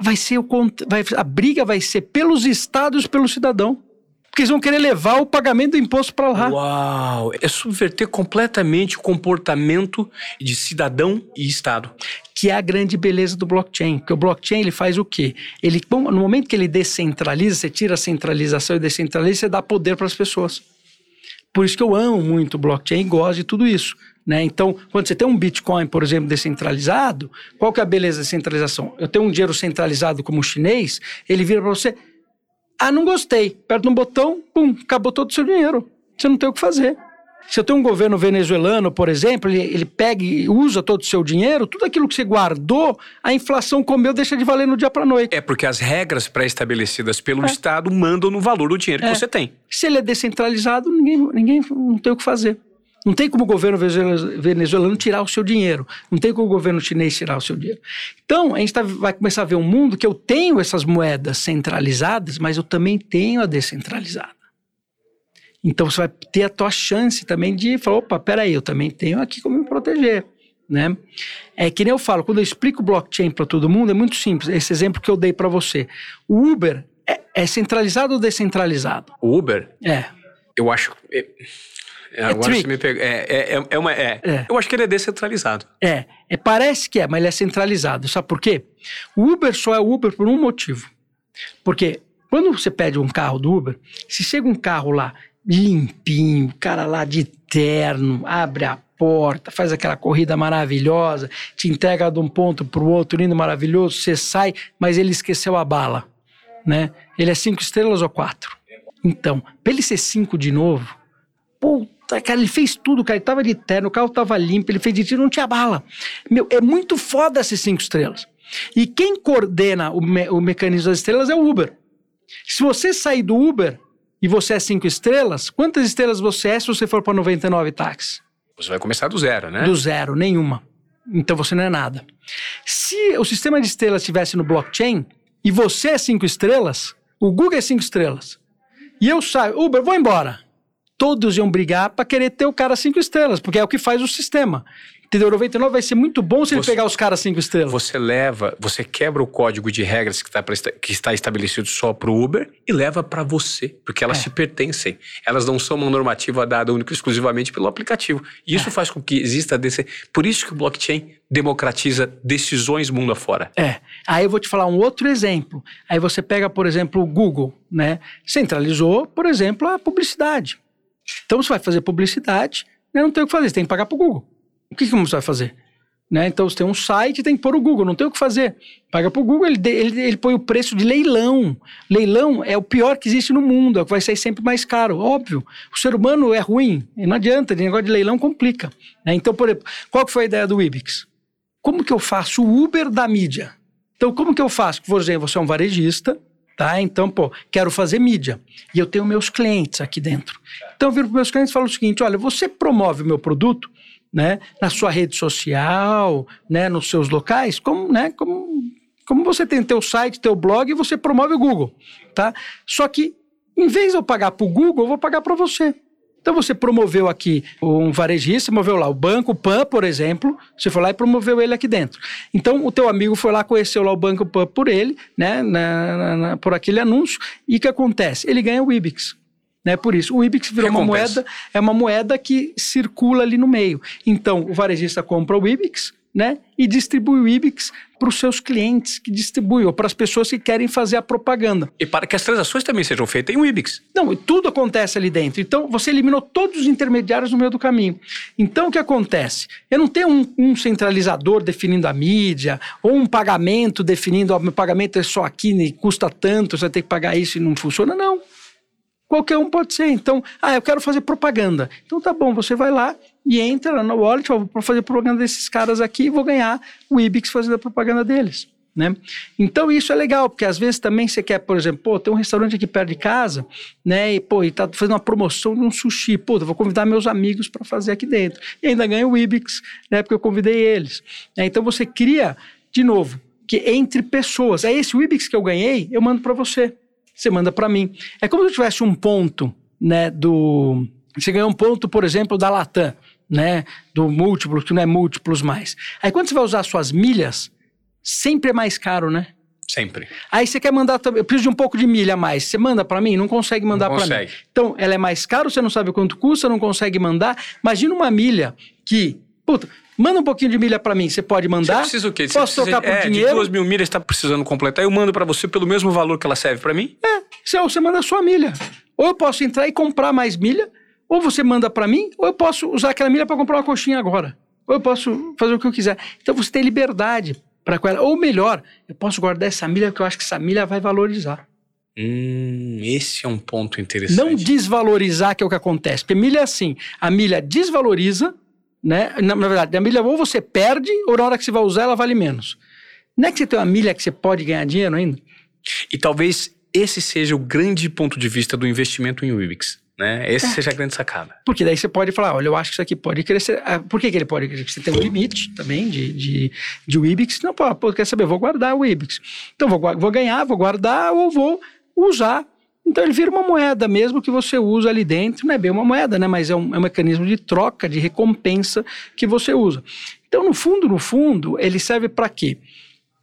Vai ser o vai, a briga vai ser pelos estados, pelo cidadão. Porque eles vão querer levar o pagamento do imposto para lá. Uau! É subverter completamente o comportamento de cidadão e Estado. Que é a grande beleza do blockchain. Porque o blockchain ele faz o quê? Ele, no momento que ele descentraliza, você tira a centralização e descentraliza, você dá poder para as pessoas. Por isso que eu amo muito o blockchain e gosto de tudo isso. Né? Então, quando você tem um Bitcoin, por exemplo, descentralizado, qual que é a beleza da centralização? Eu tenho um dinheiro centralizado como o chinês, ele vira para você, ah, não gostei. Aperta um botão, pum, acabou todo o seu dinheiro. Você não tem o que fazer. Se eu tenho um governo venezuelano, por exemplo, ele, ele pega e usa todo o seu dinheiro, tudo aquilo que você guardou, a inflação comeu, deixa de valer no dia para noite. É porque as regras pré-estabelecidas pelo é. Estado mandam no valor do dinheiro é. que você tem. Se ele é descentralizado, ninguém, ninguém não tem o que fazer. Não tem como o governo venezuelano tirar o seu dinheiro. Não tem como o governo chinês tirar o seu dinheiro. Então, a gente tá, vai começar a ver um mundo que eu tenho essas moedas centralizadas, mas eu também tenho a descentralizada. Então, você vai ter a tua chance também de falar, opa, peraí, eu também tenho aqui como me proteger. Né? É que nem eu falo, quando eu explico blockchain para todo mundo, é muito simples. Esse exemplo que eu dei para você. O Uber é, é centralizado ou descentralizado? O Uber? É. Eu acho... É, é, agora você me pegou. É, é, é, é uma, é. é. Eu acho que ele é descentralizado. É, é, parece que é, mas ele é centralizado. Sabe por quê? O Uber só é Uber por um motivo. Porque quando você pede um carro do Uber, se chega um carro lá limpinho, cara lá de terno, abre a porta, faz aquela corrida maravilhosa, te entrega de um ponto para o outro, lindo, maravilhoso, você sai, mas ele esqueceu a bala, né? Ele é cinco estrelas ou quatro? Então, para ele ser cinco de novo, Puta, cara, ele fez tudo, cara. Ele tava de terno, o carro tava limpo, ele fez de tiro, não tinha bala. Meu, é muito foda esses cinco estrelas. E quem coordena o, me, o mecanismo das estrelas é o Uber. Se você sair do Uber e você é cinco estrelas, quantas estrelas você é se você for para 99 táxis? Você vai começar do zero, né? Do zero, nenhuma. Então você não é nada. Se o sistema de estrelas estivesse no blockchain e você é cinco estrelas, o Google é cinco estrelas, e eu saio, Uber, vou embora todos iam brigar para querer ter o cara cinco estrelas, porque é o que faz o sistema. Entendeu? 99 vai ser muito bom se você, ele pegar os caras cinco estrelas. Você leva, você quebra o código de regras que, tá pra, que está estabelecido só para o Uber e leva para você, porque elas é. te pertencem. Elas não são uma normativa dada única exclusivamente pelo aplicativo. E isso é. faz com que exista desse. Por isso que o blockchain democratiza decisões mundo afora. É. Aí eu vou te falar um outro exemplo. Aí você pega, por exemplo, o Google, né? Centralizou, por exemplo, a publicidade. Então você vai fazer publicidade, né, não tem o que fazer, você tem que pagar para o Google. O que, que você vai fazer? Né? Então você tem um site, tem que pôr o Google, não tem o que fazer. Paga para o Google, ele, ele, ele põe o preço de leilão. Leilão é o pior que existe no mundo, é o que vai sair sempre mais caro, óbvio. O ser humano é ruim, não adianta, o negócio de leilão complica. Né? Então, por exemplo, qual que foi a ideia do Ibix? Como que eu faço o Uber da mídia? Então, como que eu faço? Por exemplo, você é um varejista, tá? Então, pô, quero fazer mídia. E eu tenho meus clientes aqui dentro. Então, eu viro para meus clientes e falo o seguinte: olha, você promove o meu produto né, na sua rede social, né, nos seus locais, como, né, como, como você tem teu site, teu blog, você promove o Google, tá? Só que, em vez de eu pagar para o Google, eu vou pagar para você. Então você promoveu aqui um varejista, promoveu lá o banco Pan, por exemplo, você foi lá e promoveu ele aqui dentro. Então o teu amigo foi lá, conheceu lá o banco Pan por ele, né, na, na, na, por aquele anúncio, e o que acontece? Ele ganha o Ibix. Né, por isso, o Ibix virou uma moeda, é uma moeda que circula ali no meio. Então, o varejista compra o Ibix, né? E distribui o Ibix para os seus clientes que distribuem, ou para as pessoas que querem fazer a propaganda. E para que as transações também sejam feitas em um Ibix. Não, tudo acontece ali dentro. Então, você eliminou todos os intermediários no meio do caminho. Então, o que acontece? Eu não tenho um, um centralizador definindo a mídia, ou um pagamento definindo, ó, meu pagamento é só aqui, e custa tanto, você vai ter que pagar isso e não funciona. Não. Qualquer um pode ser. Então, ah, eu quero fazer propaganda. Então tá bom, você vai lá e entra no wallet, vou fazer propaganda desses caras aqui e vou ganhar o Ibix fazendo a propaganda deles. Né? Então isso é legal, porque às vezes também você quer, por exemplo, pô, tem um restaurante aqui perto de casa, né? E pô, e tá fazendo uma promoção de um sushi, pô, vou convidar meus amigos para fazer aqui dentro. E ainda ganho o Ibix, né? Porque eu convidei eles. Né? Então você cria, de novo, que entre pessoas. É esse Ibix que eu ganhei, eu mando para você você manda para mim. É como se eu tivesse um ponto, né, do... Você ganhou um ponto, por exemplo, da Latam, né, do múltiplo, que não é múltiplos mais. Aí quando você vai usar suas milhas, sempre é mais caro, né? Sempre. Aí você quer mandar também, eu preciso de um pouco de milha a mais. Você manda para mim? Não consegue mandar para mim. Então, ela é mais cara, você não sabe quanto custa, não consegue mandar. Imagina uma milha que, puta, manda um pouquinho de milha para mim, você pode mandar. Você precisa o quê? Você Posso precisa, trocar por é, dinheiro? De duas mil milhas está precisando completar, eu mando para você pelo mesmo valor que ela serve para mim? É, você, você manda a sua milha. Ou eu posso entrar e comprar mais milha, ou você manda para mim, ou eu posso usar aquela milha para comprar uma coxinha agora. Ou eu posso fazer o que eu quiser. Então você tem liberdade para com ela. Ou melhor, eu posso guardar essa milha porque eu acho que essa milha vai valorizar. Hum, esse é um ponto interessante. Não desvalorizar, que é o que acontece. Porque milha é assim: a milha desvaloriza, né? Na, na, verdade, a milha ou você perde, ou na hora que você vai usar, ela vale menos. Não é que você tem uma milha que você pode ganhar dinheiro ainda? E talvez esse seja o grande ponto de vista do investimento em Wibix. Né? Esse é. seja a grande sacada. Porque daí você pode falar, olha, eu acho que isso aqui pode crescer. Ah, por que, que ele pode crescer? Você tem um limite também de, de, de Wibix. Não, pô, pô, quer saber, vou guardar o Wibix. Então, vou, vou ganhar, vou guardar ou vou usar. Então, ele vira uma moeda mesmo que você usa ali dentro. Não é bem uma moeda, né? Mas é um, é um mecanismo de troca, de recompensa que você usa. Então, no fundo, no fundo, ele serve para quê?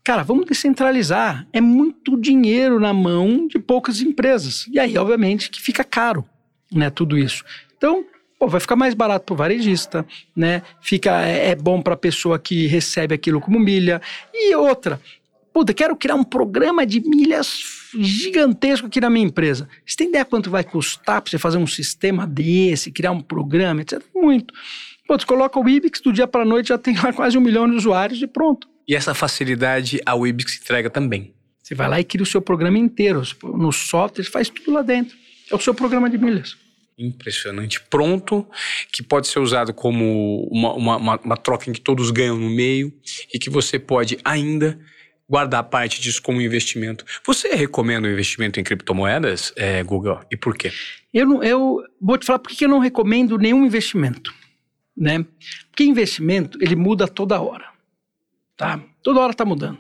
Cara, vamos descentralizar. É muito dinheiro na mão de poucas empresas. E aí, obviamente, que fica caro né, tudo isso. Então, pô, vai ficar mais barato para o varejista, né? Fica, é, é bom para a pessoa que recebe aquilo como milha. E outra, puta, quero criar um programa de milhas gigantesco aqui na minha empresa. Você tem ideia quanto vai custar para você fazer um sistema desse, criar um programa, etc? Muito. Pô, você coloca o Ibix, do dia para a noite já tem lá quase um milhão de usuários e pronto. E essa facilidade a Ibix entrega também. Você vai lá e cria o seu programa inteiro. No software, faz tudo lá dentro. É o seu programa de milhas. Impressionante. Pronto, que pode ser usado como uma, uma, uma, troca em que todos ganham no meio e que você pode ainda guardar parte disso como investimento. Você recomenda o investimento em criptomoedas, é, Google? E por quê? Eu, não, eu vou te falar por que eu não recomendo nenhum investimento. Né? Porque investimento, ele muda toda hora. Tá? Toda hora está mudando.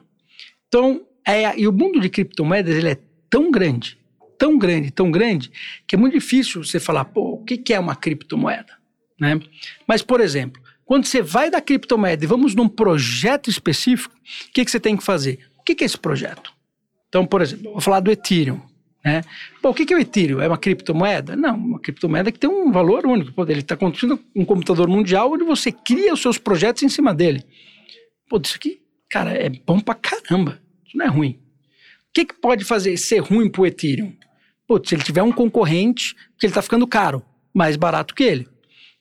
Então, é, e o mundo de criptomoedas ele é tão grande tão grande, tão grande, que é muito difícil você falar, pô, o que, é uma criptomoeda? Né? Mas, por exemplo, quando você vai da criptomoeda e vamos num projeto específico, o que, que você tem que fazer? O que, que é esse projeto? Então, por exemplo, vou falar do Ethereum. Né? Pô, o que, que é o Ethereum? É uma criptomoeda? Não, uma criptomoeda que tem um valor único. Pô, ele está construindo um computador mundial onde você cria os seus projetos em cima dele. Pô, isso aqui, cara, é bom pra caramba. Isso não é ruim. O que, que pode fazer ser ruim pro Ethereum? Putz, se ele tiver um concorrente, que ele está ficando caro, mais barato que ele.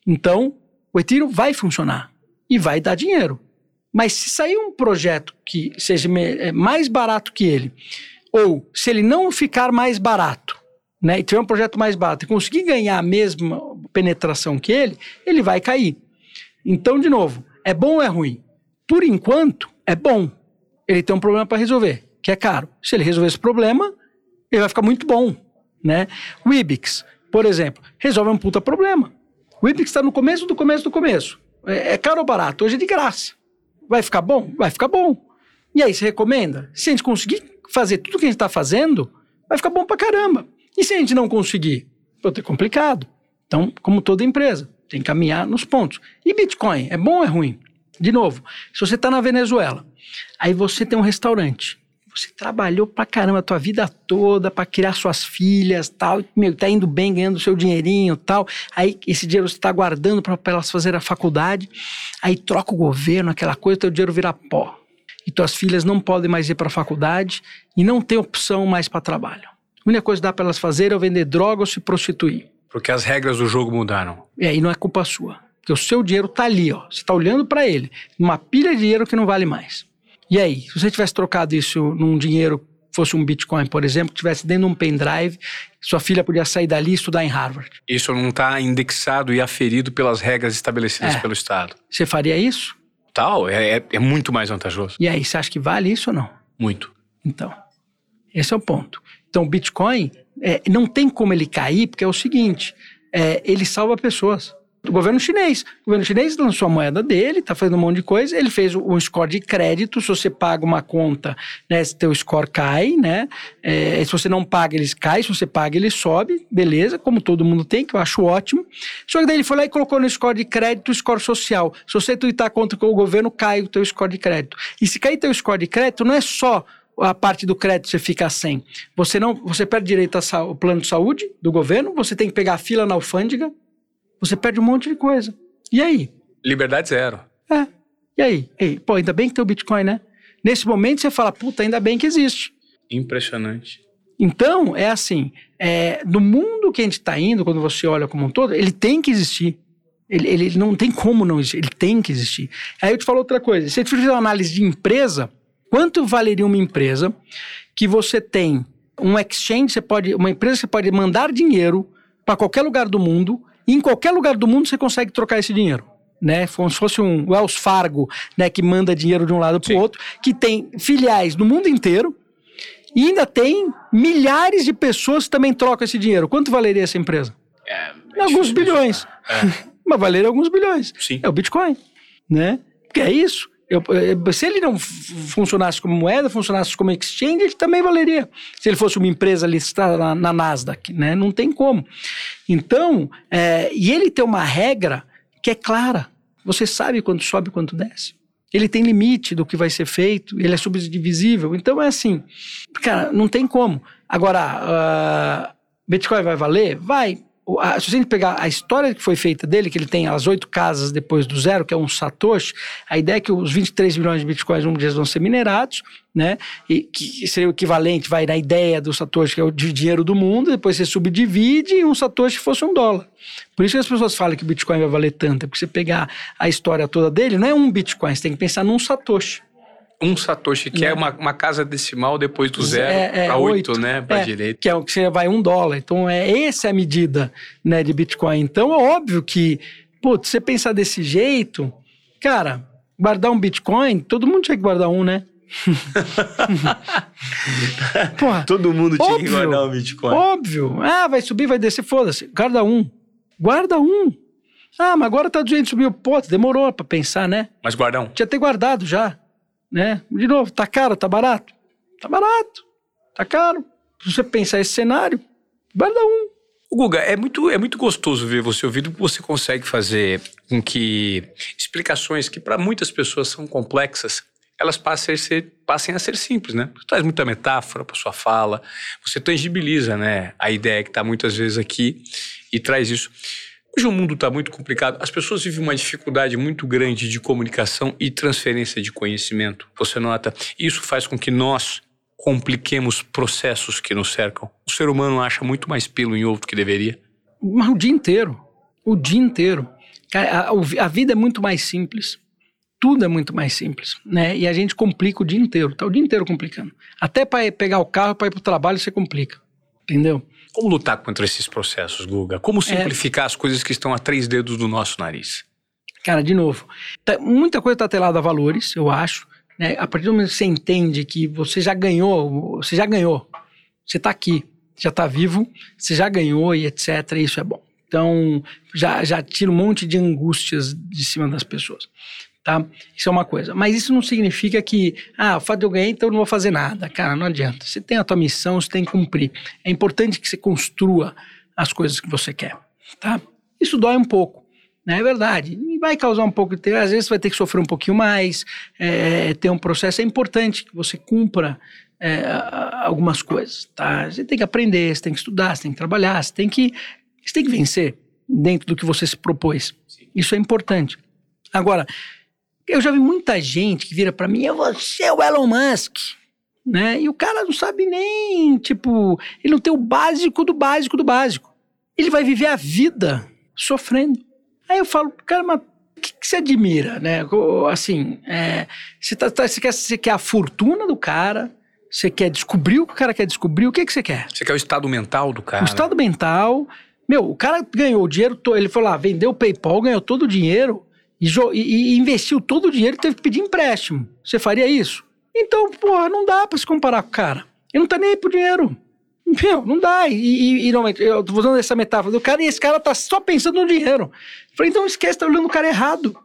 Então, o Ethereum vai funcionar e vai dar dinheiro. Mas se sair um projeto que seja é, mais barato que ele, ou se ele não ficar mais barato, né, e tiver um projeto mais barato e conseguir ganhar a mesma penetração que ele, ele vai cair. Então, de novo, é bom ou é ruim? Por enquanto, é bom. Ele tem um problema para resolver, que é caro. Se ele resolver esse problema, ele vai ficar muito bom né? O Ibix, por exemplo, resolve um puta problema. O Ibix está no começo do começo do começo. É, é caro ou barato? Hoje é de graça. Vai ficar bom? Vai ficar bom. E aí, você recomenda? Se a gente conseguir fazer tudo que a gente está fazendo, vai ficar bom pra caramba. E se a gente não conseguir? Pode ter complicado. Então, como toda empresa, tem que caminhar nos pontos. E Bitcoin, é bom ou é ruim? De novo, se você está na Venezuela, aí você tem um restaurante, você trabalhou pra caramba a tua vida toda para criar suas filhas, tal, meu, tá indo bem, ganhando seu dinheirinho, tal. Aí esse dinheiro você tá guardando para elas fazerem a faculdade. Aí troca o governo, aquela coisa, teu dinheiro vira pó. E tuas filhas não podem mais ir para a faculdade e não tem opção mais para trabalho. A única coisa que dá para elas fazer é vender droga ou se prostituir. Porque as regras do jogo mudaram. É, e não é culpa sua. Porque o seu dinheiro tá ali, ó. Você tá olhando para ele, numa pilha de dinheiro que não vale mais. E aí, se você tivesse trocado isso num dinheiro, fosse um Bitcoin, por exemplo, que tivesse dentro de um pendrive, sua filha podia sair dali e estudar em Harvard. Isso não está indexado e aferido pelas regras estabelecidas é. pelo Estado. Você faria isso? Tal, é, é, é muito mais vantajoso. E aí, você acha que vale isso ou não? Muito. Então, esse é o ponto. Então, o Bitcoin é, não tem como ele cair, porque é o seguinte: é, ele salva pessoas do governo chinês. O governo chinês lançou a moeda dele, está fazendo um monte de coisa. Ele fez um score de crédito. Se você paga uma conta, né, teu score cai, né? É, se você não paga, eles caem. Se você paga, ele sobe. Beleza, como todo mundo tem, que eu acho ótimo. Só que daí ele foi lá e colocou no score de crédito o score social. Se você tuitar contra o governo, cai o teu score de crédito. E se cair teu score de crédito, não é só a parte do crédito você fica sem? Você não, você perde direito ao plano de saúde do governo, você tem que pegar fila na alfândega, você perde um monte de coisa. E aí? Liberdade zero. É. E aí? Ei, pô, ainda bem que tem o Bitcoin, né? Nesse momento você fala, puta, ainda bem que existe. Impressionante. Então, é assim, é, no mundo que a gente está indo, quando você olha como um todo, ele tem que existir. Ele, ele não tem como não existir, ele tem que existir. Aí eu te falo outra coisa, se você fizer uma análise de empresa, quanto valeria uma empresa que você tem um exchange, você pode, uma empresa que você pode mandar dinheiro para qualquer lugar do mundo, e em qualquer lugar do mundo você consegue trocar esse dinheiro né? Como se fosse um Wells Fargo, né? Que manda dinheiro de um lado para o outro, que tem filiais no mundo inteiro e ainda tem milhares de pessoas que também trocam esse dinheiro. Quanto valeria essa empresa? É, alguns bilhões. É. Mas valeria alguns bilhões. Sim. É o Bitcoin, né? Porque é isso. Eu, se ele não funcionasse como moeda, funcionasse como exchange, ele também valeria. Se ele fosse uma empresa listada na, na Nasdaq, né? Não tem como. Então, é, e ele tem uma regra que é clara. Você sabe quando sobe e quando desce. Ele tem limite do que vai ser feito, ele é subdivisível. Então é assim, cara, não tem como. Agora, uh, Bitcoin vai valer? Vai se a gente pegar a história que foi feita dele, que ele tem as oito casas depois do zero, que é um Satoshi, a ideia é que os 23 milhões de bitcoins um dia vão ser minerados, né? E que seria o equivalente, vai na ideia do Satoshi, que é o dinheiro do mundo, depois você subdivide e um Satoshi fosse um dólar. Por isso que as pessoas falam que o Bitcoin vai valer tanto, é porque você pegar a história toda dele, não é um Bitcoin, você tem que pensar num Satoshi um satoshi, que é, é uma, uma, casa decimal depois do zero é, é, para oito, né, para é, direita. Que é o que você vai um dólar. Então, é essa é a medida né, de Bitcoin. Então, é óbvio que, putz, você pensar desse jeito, cara, guardar um Bitcoin, todo mundo tinha que guardar um, né? Porra, todo mundo tinha óbvio, que guardar um Bitcoin. Óbvio. Ah, vai subir, vai descer, foda-se. Guarda um. Guarda um. Ah, mas agora tá 200 mil. Pô, demorou pra pensar, né? Mas guarda um. Tinha ter guardado já né? De novo, tá caro, tá barato? Tá barato, tá caro. Se você pensar esse cenário, guarda um. O Guga, é muito, é muito gostoso ver você ouvindo que você consegue fazer com que explicações que para muitas pessoas são complexas, elas passem a ser, passem a ser simples, né? Você traz muita metáfora para sua fala, você tangibiliza, né, a ideia que está muitas vezes aqui e traz isso. Hoje o mundo está muito complicado, as pessoas vivem uma dificuldade muito grande de comunicação e transferência de conhecimento. Você nota? Isso faz com que nós compliquemos processos que nos cercam. O ser humano acha muito mais pelo em ovo do que deveria. Mas o dia inteiro. O dia inteiro. A, a, vida é muito mais simples. Tudo é muito mais simples, né? E a gente complica o dia inteiro. Tá o dia inteiro complicando. Até para pegar o carro para ir para o trabalho você complica. Entendeu? Como lutar contra esses processos, Guga? Como simplificar é... as coisas que estão a três dedos do nosso nariz? Cara, de novo, tá, muita coisa está atrelada a valores, eu acho. Né? A partir do momento que você entende que você já ganhou, você já ganhou, você está aqui, já está vivo, você já ganhou e etc. Isso é bom. Então, já, já tira um monte de angústias de cima das pessoas tá? Isso é uma coisa. Mas isso não significa que, ah, o fato de eu ganhar, então eu não vou fazer nada. Cara, não adianta. Você tem a tua missão, você tem que cumprir. É importante que você construa as coisas que você quer, tá? Isso dói um pouco, né? É verdade. E vai causar um pouco de... Às vezes você vai ter que sofrer um pouquinho mais, é, ter um processo. É importante que você cumpra é, algumas coisas, tá? Você tem que aprender, você tem que estudar, você tem que trabalhar, você tem que, você tem que vencer dentro do que você se propôs. Sim. Isso é importante. Agora, eu já vi muita gente que vira para mim, você é o Elon Musk, né? E o cara não sabe nem, tipo, ele não tem o básico do básico do básico. Ele vai viver a vida sofrendo. Aí eu falo, cara, mas o que, que você admira, né? Assim, é, você, tá, tá, você, quer, você quer a fortuna do cara, você quer descobrir o que o cara quer descobrir, o que, que você quer? Você quer o estado mental do cara. O estado mental. Meu, o cara ganhou o dinheiro, ele foi lá, vendeu o PayPal, ganhou todo o dinheiro e, e, investiu todo o dinheiro e teve que pedir empréstimo. Você faria isso? Então, porra, não dá para se comparar com o cara. Ele não tá nem aí pro dinheiro. Meu, não dá. E, e, e normalmente, eu tô usando essa metáfora do cara e esse cara tá só pensando no dinheiro. Eu falei, então esquece, tá olhando o cara errado.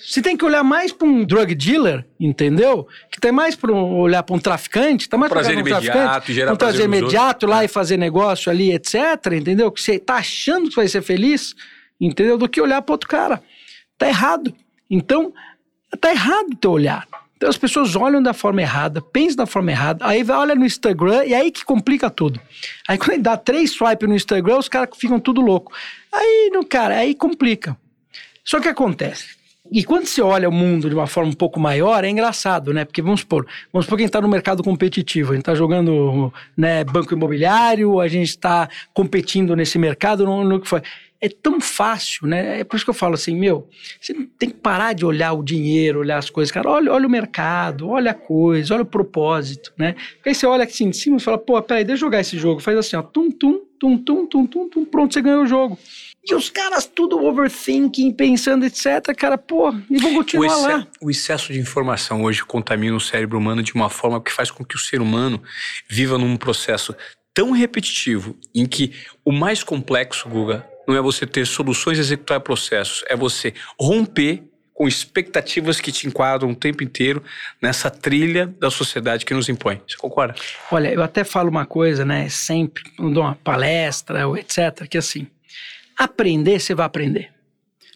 Você tem que olhar mais para um drug dealer, entendeu? Que tem mais para um, olhar para um traficante, tá mais para um traficante, gerar um prazer imediato lá é. e fazer negócio ali, etc, entendeu? Que você tá achando que vai ser feliz, entendeu? Do que olhar para outro cara. Tá errado. Então, tá errado o teu olhar. Então as pessoas olham da forma errada, pensam da forma errada, aí vai, olha no Instagram e aí que complica tudo. Aí quando dá três swipes no Instagram, os caras ficam tudo louco. Aí, no cara, aí complica. Só que acontece. E quando você olha o mundo de uma forma um pouco maior, é engraçado, né? Porque vamos supor, vamos supor que a gente está no mercado competitivo, a gente está jogando né, banco imobiliário, a gente está competindo nesse mercado, no, no que foi é tão fácil, né? É por isso que eu falo assim, meu, você tem que parar de olhar o dinheiro, olhar as coisas, cara. Olha, olha o mercado, olha a coisa, olha o propósito, né? Porque aí você olha assim de cima e fala, pô, peraí, deixa eu jogar esse jogo. Faz assim, ó, tum, tum, tum, tum, tum, tum, tum, pronto, você ganhou o jogo. E os caras tudo overthinking, pensando, etc, cara, pô, e vão continuar o lá. O excesso de informação hoje contamina o cérebro humano de uma forma que faz com que o ser humano viva num processo tão repetitivo em que o mais complexo, Guga, não é você ter soluções e executar processos, é você romper com expectativas que te enquadram o tempo inteiro nessa trilha da sociedade que nos impõe. Você concorda? Olha, eu até falo uma coisa, né, sempre, quando dou uma palestra ou etc, que assim, aprender você vai aprender.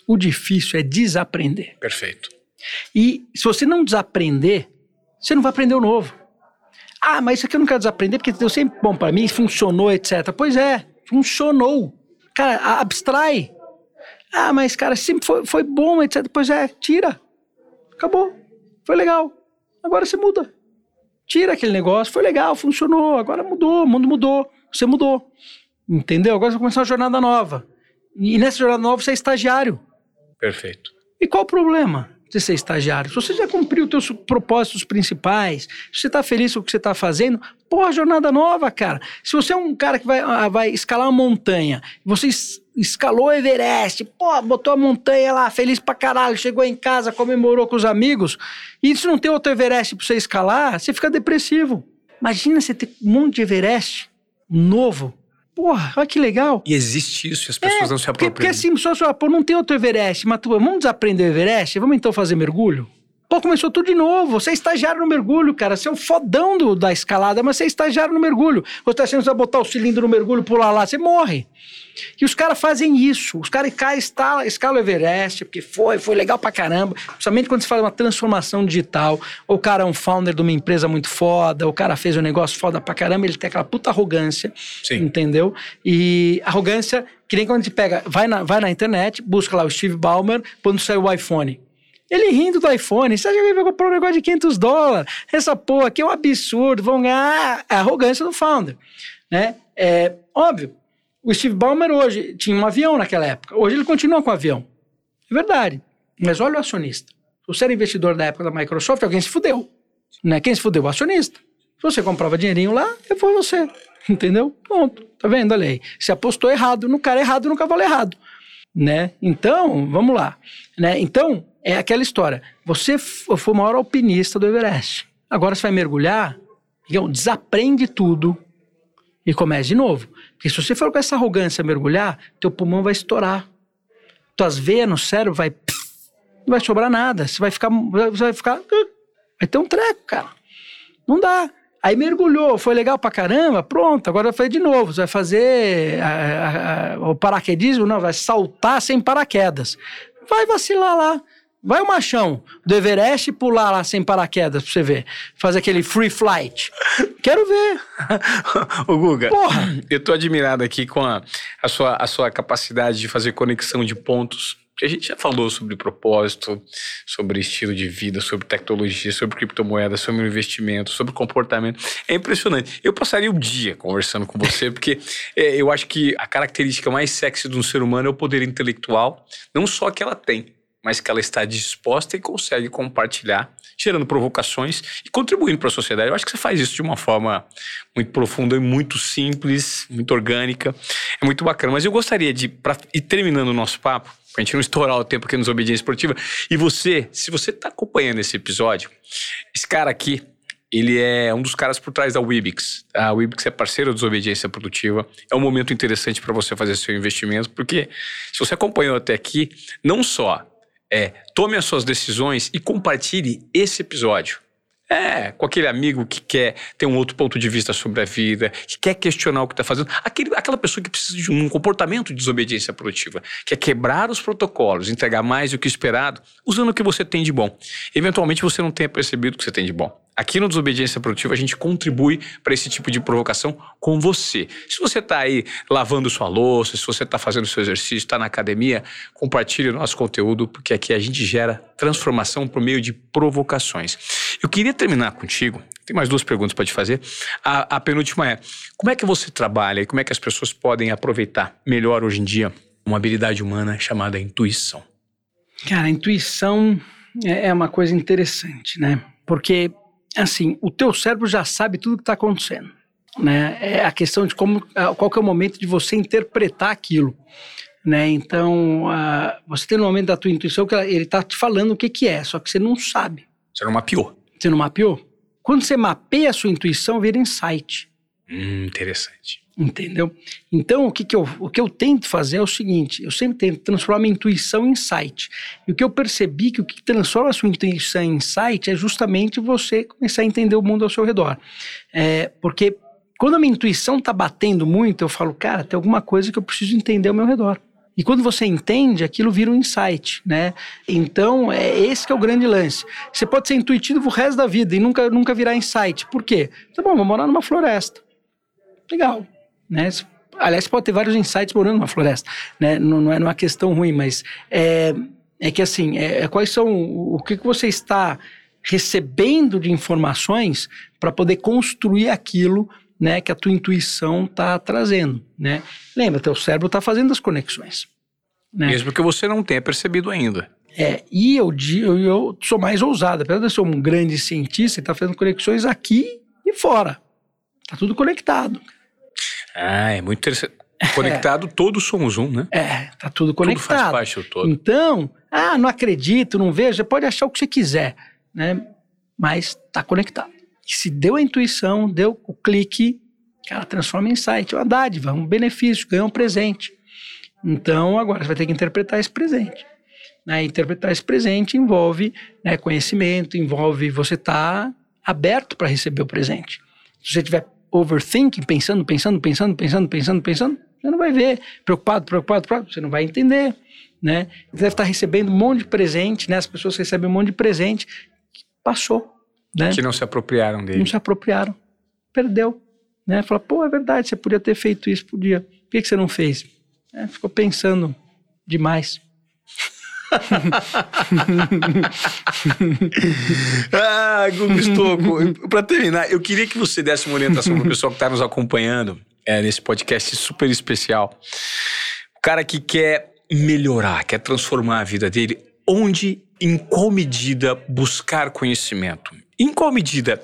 O difícil é desaprender. Perfeito. E se você não desaprender, você não vai aprender o novo. Ah, mas isso aqui eu não quero desaprender porque deu sempre bom para mim, funcionou, etc. Pois é, funcionou. Cara, abstrai. Ah, mas, cara, sempre foi, foi bom, etc. Depois é, tira. Acabou. Foi legal. Agora você muda. Tira aquele negócio, foi legal, funcionou. Agora mudou, o mundo mudou. Você mudou. Entendeu? Agora você vai começar uma jornada nova. E nessa jornada nova você é estagiário. Perfeito. E qual o problema? De ser estagiário. Se você já cumpriu os seus propósitos principais, se você está feliz com o que você está fazendo, porra, jornada nova, cara. Se você é um cara que vai, ah, vai escalar uma montanha, você escalou o Everest, pô, botou a montanha lá, feliz pra caralho, chegou em casa, comemorou com os amigos, e se não tem outro Everest pra você escalar, você fica depressivo. Imagina você ter um monte de Everest novo, Porra, olha que legal. E existe isso, e as pessoas é, não se apropriam. Porque, porque assim, só, só, pô, não tem outro Everest, mas tu, vamos desaprender o Everest? Vamos então fazer mergulho? Pô, começou tudo de novo. Você é estagiário no mergulho, cara. Você é o fodão do, da escalada, mas você é estagiário no mergulho. Você tá vai botar o cilindro no mergulho, pular lá, você morre. E os caras fazem isso. Os caras caem, escala, escala o Everest, porque foi, foi legal pra caramba. Principalmente quando você faz uma transformação digital. Ou o cara é um founder de uma empresa muito foda, o cara fez um negócio foda pra caramba, ele tem aquela puta arrogância. Sim. Entendeu? E arrogância, que nem quando a gente pega, vai na, vai na internet, busca lá o Steve Ballmer, quando sai o iPhone. Ele rindo do iPhone. Você ele vai comprar um negócio de 500 dólares? Essa porra aqui é um absurdo. Vão ganhar a arrogância do founder. Né? É óbvio. O Steve Ballmer hoje tinha um avião naquela época. Hoje ele continua com o avião. É verdade. Mas olha o acionista. Você era investidor da época da Microsoft, alguém se fudeu. Né? Quem se fudeu? O acionista. Se você comprava dinheirinho lá, foi você. Entendeu? Ponto. Tá vendo? Olha aí. Você apostou errado no cara errado, no cavalo errado. Né? Então, vamos lá. Né? Então, é aquela história. Você foi o maior alpinista do Everest. Agora você vai mergulhar, então, desaprende tudo e comece de novo. Porque se você for com essa arrogância mergulhar, teu pulmão vai estourar. Tuas veias no cérebro vai. Não vai sobrar nada. Você vai ficar. Você vai ficar. Vai ter um treco, cara. Não dá. Aí mergulhou, foi legal pra caramba, pronto, agora vai fazer de novo. Você vai fazer a, a, a, o paraquedismo, não, vai saltar sem paraquedas. Vai vacilar lá. Vai o machão do Everest pular lá sem paraquedas pra você ver. Fazer aquele free flight. Quero ver. Ô, Guga, Porra. eu tô admirado aqui com a, a, sua, a sua capacidade de fazer conexão de pontos. A gente já falou sobre propósito, sobre estilo de vida, sobre tecnologia, sobre criptomoeda, sobre investimento, sobre comportamento. É impressionante. Eu passaria o dia conversando com você, porque é, eu acho que a característica mais sexy de um ser humano é o poder intelectual, não só que ela tem, mas que ela está disposta e consegue compartilhar, gerando provocações e contribuindo para a sociedade. Eu acho que você faz isso de uma forma muito profunda e muito simples, muito orgânica. É muito bacana. Mas eu gostaria de, para ir terminando o nosso papo, para a gente não estourar o tempo aqui nos Obediência Esportiva, e você, se você está acompanhando esse episódio, esse cara aqui, ele é um dos caras por trás da Wibix. A Wibix é parceira da Desobediência Produtiva. É um momento interessante para você fazer seu investimento, porque se você acompanhou até aqui, não só é tome as suas decisões e compartilhe esse episódio. É, com aquele amigo que quer ter um outro ponto de vista sobre a vida, que quer questionar o que está fazendo. Aquele, aquela pessoa que precisa de um comportamento de desobediência produtiva, que é quebrar os protocolos, entregar mais do que esperado, usando o que você tem de bom. Eventualmente você não tenha percebido o que você tem de bom. Aqui no Desobediência Produtiva a gente contribui para esse tipo de provocação com você. Se você está aí lavando sua louça, se você está fazendo seu exercício, está na academia, compartilhe o nosso conteúdo, porque aqui a gente gera transformação por meio de provocações. Eu queria terminar contigo, tem mais duas perguntas para te fazer. A, a penúltima é: como é que você trabalha e como é que as pessoas podem aproveitar melhor hoje em dia uma habilidade humana chamada intuição? Cara, a intuição é, é uma coisa interessante, né? Porque assim, o teu cérebro já sabe tudo que está acontecendo. Né? É a questão de como, qual que é o momento de você interpretar aquilo. Né? Então, uh, você tem no momento da tua intuição que ele está te falando o que, que é, só que você não sabe. Você não mapeou. Você não mapeou? Quando você mapeia a sua intuição, vira insight. Hum, interessante. Entendeu? Então, o que, que, eu, o que eu tento fazer é o seguinte: eu sempre tento transformar minha intuição em insight. E o que eu percebi que o que transforma a sua intuição em insight é justamente você começar a entender o mundo ao seu redor. É, porque quando a minha intuição está batendo muito, eu falo, cara, tem alguma coisa que eu preciso entender ao meu redor. E quando você entende, aquilo vira um insight, né? Então, é esse que é o grande lance. Você pode ser intuitivo o resto da vida e nunca, nunca virar insight. Por quê? Tá bom, vou morar numa floresta. Legal. Né? Aliás, pode ter vários insights morando numa floresta. Né? Não, não é uma questão ruim, mas é, é que assim, é, é quais são o, o que, que você está recebendo de informações para poder construir aquilo né, que a tua intuição está trazendo. Né? Lembra, teu cérebro está fazendo as conexões. Né? Mesmo que você não tenha percebido ainda. É, e eu, eu, eu sou mais ousado. Apesar de eu ser um grande cientista, ele está fazendo conexões aqui e fora. Está tudo conectado. Ah, é muito interessante. Conectado, é. todos somos um, né? É, tá tudo conectado. Tudo faz parte do todo. Então, ah, não acredito, não vejo, você pode achar o que você quiser, né? Mas tá conectado. E se deu a intuição, deu o clique, cara, transforma em insight, uma dádiva, um benefício, ganha um presente. Então, agora você vai ter que interpretar esse presente. Né? Interpretar esse presente envolve né, conhecimento, envolve você estar tá aberto para receber o presente. Se você tiver overthinking, pensando, pensando, pensando, pensando, pensando, pensando, você não vai ver. Preocupado, preocupado, preocupado, você não vai entender, né? Você deve estar recebendo um monte de presente, né? As pessoas recebem um monte de presente que passou, né? Que não se apropriaram dele. Não se apropriaram. Perdeu, né? Fala, pô, é verdade, você podia ter feito isso, podia. Por que, que você não fez? É, ficou pensando demais. Ah, Gugu Para terminar, eu queria que você desse uma orientação para o pessoal que está nos acompanhando é, nesse podcast super especial. O cara que quer melhorar, quer transformar a vida dele, onde, em qual medida buscar conhecimento? Em qual medida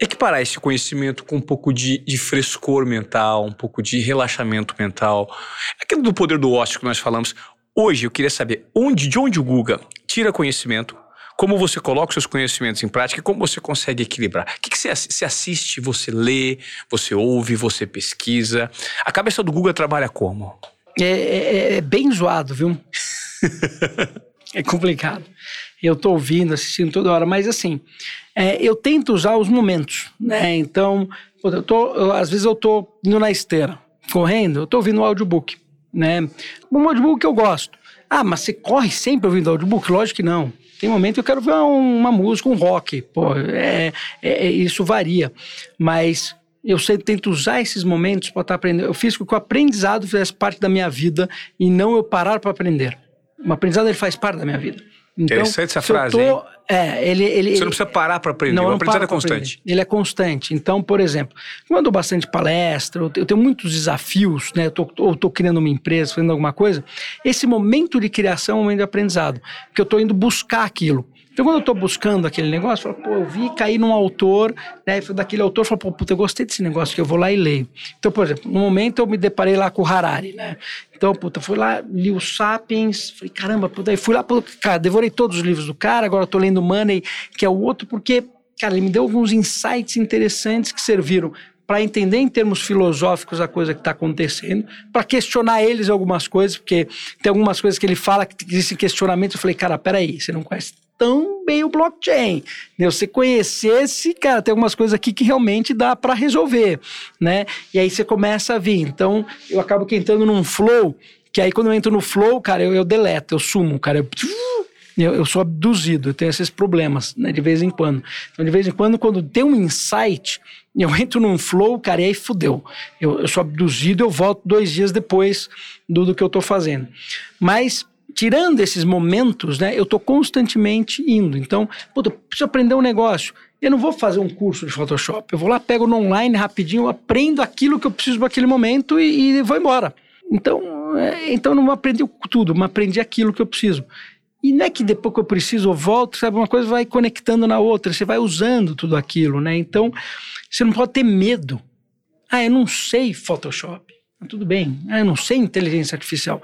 equiparar esse conhecimento com um pouco de, de, frescor mental, um pouco de relaxamento mental, aquilo do poder do ócio que nós falamos, Hoje eu queria saber onde, de onde o Guga tira conhecimento, como você coloca os seus conhecimentos em prática e como você consegue equilibrar. O que, que você, assiste, você lê, você ouve, você pesquisa? A cabeça do Guga trabalha como? É, é, é bem zoado, viu? é complicado. Eu estou ouvindo, assistindo toda hora, mas assim, é, eu tento usar os momentos, né? Então, eu tô, eu, às vezes eu estou indo na esteira, correndo, eu estou ouvindo o audiobook né? Um audiobook que eu gosto. Ah, mas você corre sempre ouvindo audiobook? Lógico que não. Tem momento que eu quero ver uma música, um rock. Pô, é, é, é isso varia. Mas eu sempre tento usar esses momentos para estar tá aprendendo. Eu fiz com que o aprendizado fizesse parte da minha vida e não eu parar para aprender. O aprendizado ele faz parte da minha vida. Então, Interessante essa frase, tô, hein? É, ele, ele, Você não precisa parar para aprender, não, o aprendizado é constante. Ele é constante. Então, por exemplo, eu dou bastante palestra, eu tenho muitos desafios, né? Eu tô, ou estou criando uma empresa, fazendo alguma coisa, esse momento de criação é um momento de aprendizado, porque eu estou indo buscar aquilo. Então, quando eu estou buscando aquele negócio, eu falo, pô, eu vi cair num autor, né? Daquele autor, eu falo, pô, puta, eu gostei desse negócio que eu vou lá e leio. Então, por exemplo, no momento eu me deparei lá com o Harari, né? Então, puta, fui lá, li o Sapiens, falei, caramba, puta, aí fui lá, cara, devorei todos os livros do cara, agora eu tô lendo Money, que é o outro, porque, cara, ele me deu alguns insights interessantes que serviram para entender em termos filosóficos a coisa que está acontecendo, para questionar eles algumas coisas, porque tem algumas coisas que ele fala que existem questionamentos. Eu falei, cara, peraí, você não conhece tão bem o blockchain. Né? Você conhecesse, cara, tem algumas coisas aqui que realmente dá para resolver, né? E aí você começa a vir. Então, eu acabo entrando num flow, que aí quando eu entro no flow, cara, eu, eu deleto, eu sumo, cara. Eu, eu, eu sou abduzido, eu tenho esses problemas, né, de vez em quando. Então, de vez em quando, quando tem um insight, eu entro num flow, cara, e aí fudeu. Eu, eu sou abduzido, eu volto dois dias depois do, do que eu tô fazendo. Mas tirando esses momentos, né, eu estou constantemente indo. Então, puta, preciso aprender um negócio. Eu não vou fazer um curso de Photoshop. Eu vou lá, pego no online rapidinho, aprendo aquilo que eu preciso para aquele momento e, e, vou embora. Então, é, então não aprendi tudo, mas aprendi aquilo que eu preciso. E não é que depois que eu preciso eu volto, sabe? Uma coisa vai conectando na outra, você vai usando tudo aquilo, né? Então, você não pode ter medo. Ah, eu não sei Photoshop. Tudo bem, ah, eu não sei inteligência artificial.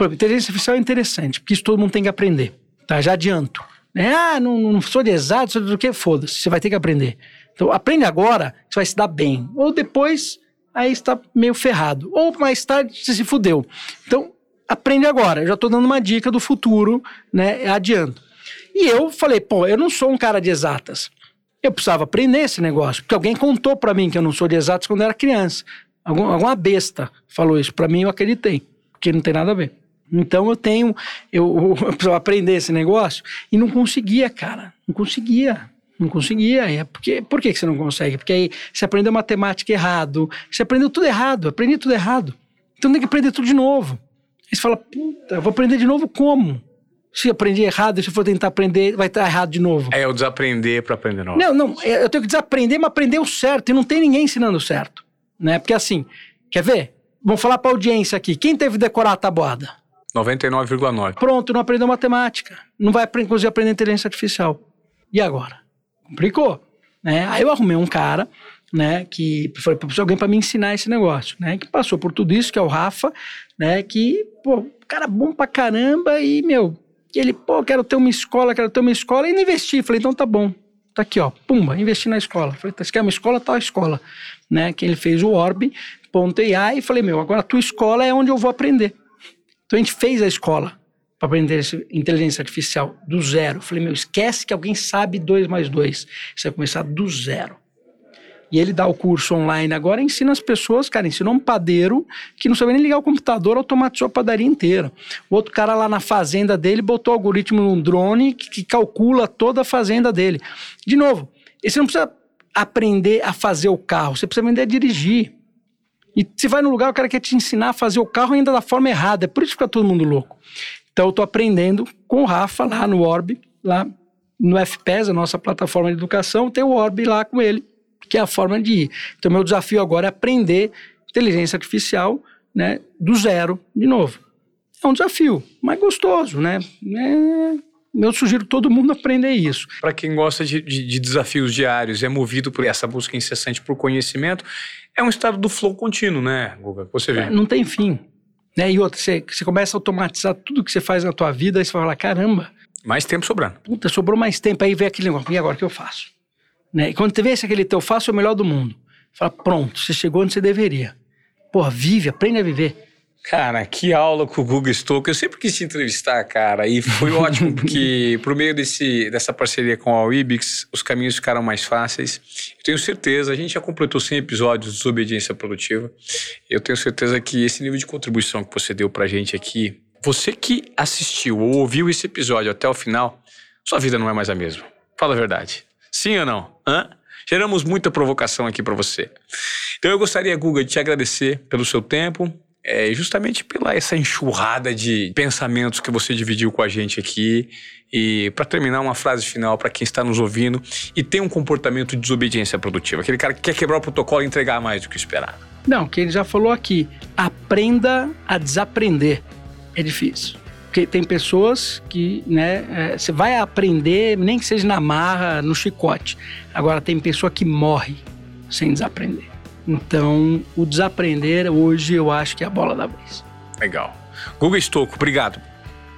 inteligência artificial é interessante, porque isso todo mundo tem que aprender. Tá? Já adianto. Né? Ah, não, não sou de exato, sou do que, foda-se, você vai ter que aprender. Então, aprende agora, você vai se dar bem. Ou depois, aí está meio ferrado. Ou mais tarde, você se fudeu. Então, aprende agora. Eu já estou dando uma dica do futuro, né? Adianto. E eu falei, pô, eu não sou um cara de exatas. Eu precisava aprender esse negócio, porque alguém contou para mim que eu não sou de exatas quando eu era criança. Algum, alguma besta falou isso. Para mim, eu acreditei, porque não tem nada a ver. Então eu tenho, eu, eu precisava aprender esse negócio e não conseguia, cara. Não conseguia. Não conseguia. É porque, por que você não consegue? Porque aí você aprendeu matemática errado, você aprendeu tudo errado, aprendi tudo errado. Então tem que aprender tudo de novo. Aí você fala, puta, vou aprender de novo como? Se aprendi errado, se eu for tentar aprender, vai estar errado de novo. É eu desaprender para aprender novo. Não, não, eu tenho que desaprender, mas aprender o certo. E não tem ninguém ensinando o certo né? Porque assim, quer ver? Vamos falar para audiência aqui. Quem teve que decorar a tabuada? 99,9. Pronto, não aprendeu matemática. Não vai, inclusive, aprender inteligência artificial. E agora? Complicou. Né? Aí eu arrumei um cara, né, que foi alguém para me ensinar esse negócio, né, que passou por tudo isso, que é o Rafa, né, que, pô, cara bom pra caramba e, meu, ele, pô, quero ter uma escola, quero ter uma escola, e não investi. Falei, então tá bom, tá aqui, ó, pumba, investi na escola. Falei, tá, você quer uma escola? Tal escola né? Que ele fez o orb.ai e falei, meu, agora a tua escola é onde eu vou aprender. Então a gente fez a escola para aprender inteligência artificial do zero. Falei, meu, esquece que alguém sabe dois mais dois. Você vai começar do zero. E ele dá o curso online agora, ensina as pessoas, cara, ensinou um padeiro que não sabia nem ligar o computador, automatizou a padaria inteira. O outro cara lá na fazenda dele botou algoritmo num drone que, que calcula toda a fazenda dele. De novo, esse não precisa aprender a fazer o carro, você precisa aprender a dirigir. E você vai no lugar, o cara quer te ensinar a fazer o carro ainda da forma errada. É por isso que fica todo mundo louco. Então eu tô aprendendo com o Rafa lá no Orb, lá no FPES, a nossa plataforma de educação, tem o Orb lá com ele, que é a forma de ir. Então meu desafio agora é aprender inteligência artificial, né, do zero de novo. É um desafio, mas gostoso, né? É eu sugiro todo mundo aprender isso. Para quem gosta de, de, de, desafios diários, é movido por essa busca incessante por conhecimento, é um estado do flow contínuo, né, Guga? Você vê. É, não tem fim. Né? E outra, você, você começa a automatizar tudo que você faz na tua vida, aí você fala, caramba. Mais tempo sobrando. Puta, sobrou mais tempo. Aí vem aquele negócio, e agora o que eu faço? Né? E quando você vê esse aquele teu faço é o melhor do mundo. Fala, pronto, você chegou onde você deveria. Porra, vive, aprende a viver. Cara, que aula com o Google Stoke. Eu sempre quis te entrevistar, cara, e foi ótimo, porque por meio desse, dessa parceria com a Wibix, os caminhos ficaram mais fáceis. Eu tenho certeza, a gente já completou 100 episódios de Desobediência Produtiva. Eu tenho certeza que esse nível de contribuição que você deu pra gente aqui, você que assistiu ou ouviu esse episódio até o final, sua vida não é mais a mesma. Fala a verdade. Sim ou não? Hã? Geramos muita provocação aqui para você. Então eu gostaria, Guga, de te agradecer pelo seu tempo, é justamente pela essa enxurrada de pensamentos que você dividiu com a gente aqui. E para terminar, uma frase final para quem está nos ouvindo e tem um comportamento de desobediência produtiva, aquele cara que quer quebrar o protocolo e entregar mais do que esperar. Não, que ele já falou aqui, aprenda a desaprender. É difícil. Porque tem pessoas que, né, é, você vai aprender, nem que seja na marra, no chicote. Agora, tem pessoa que morre sem desaprender. Então, o desaprender hoje eu acho que é a bola da vez. Legal. Google Estouco, obrigado.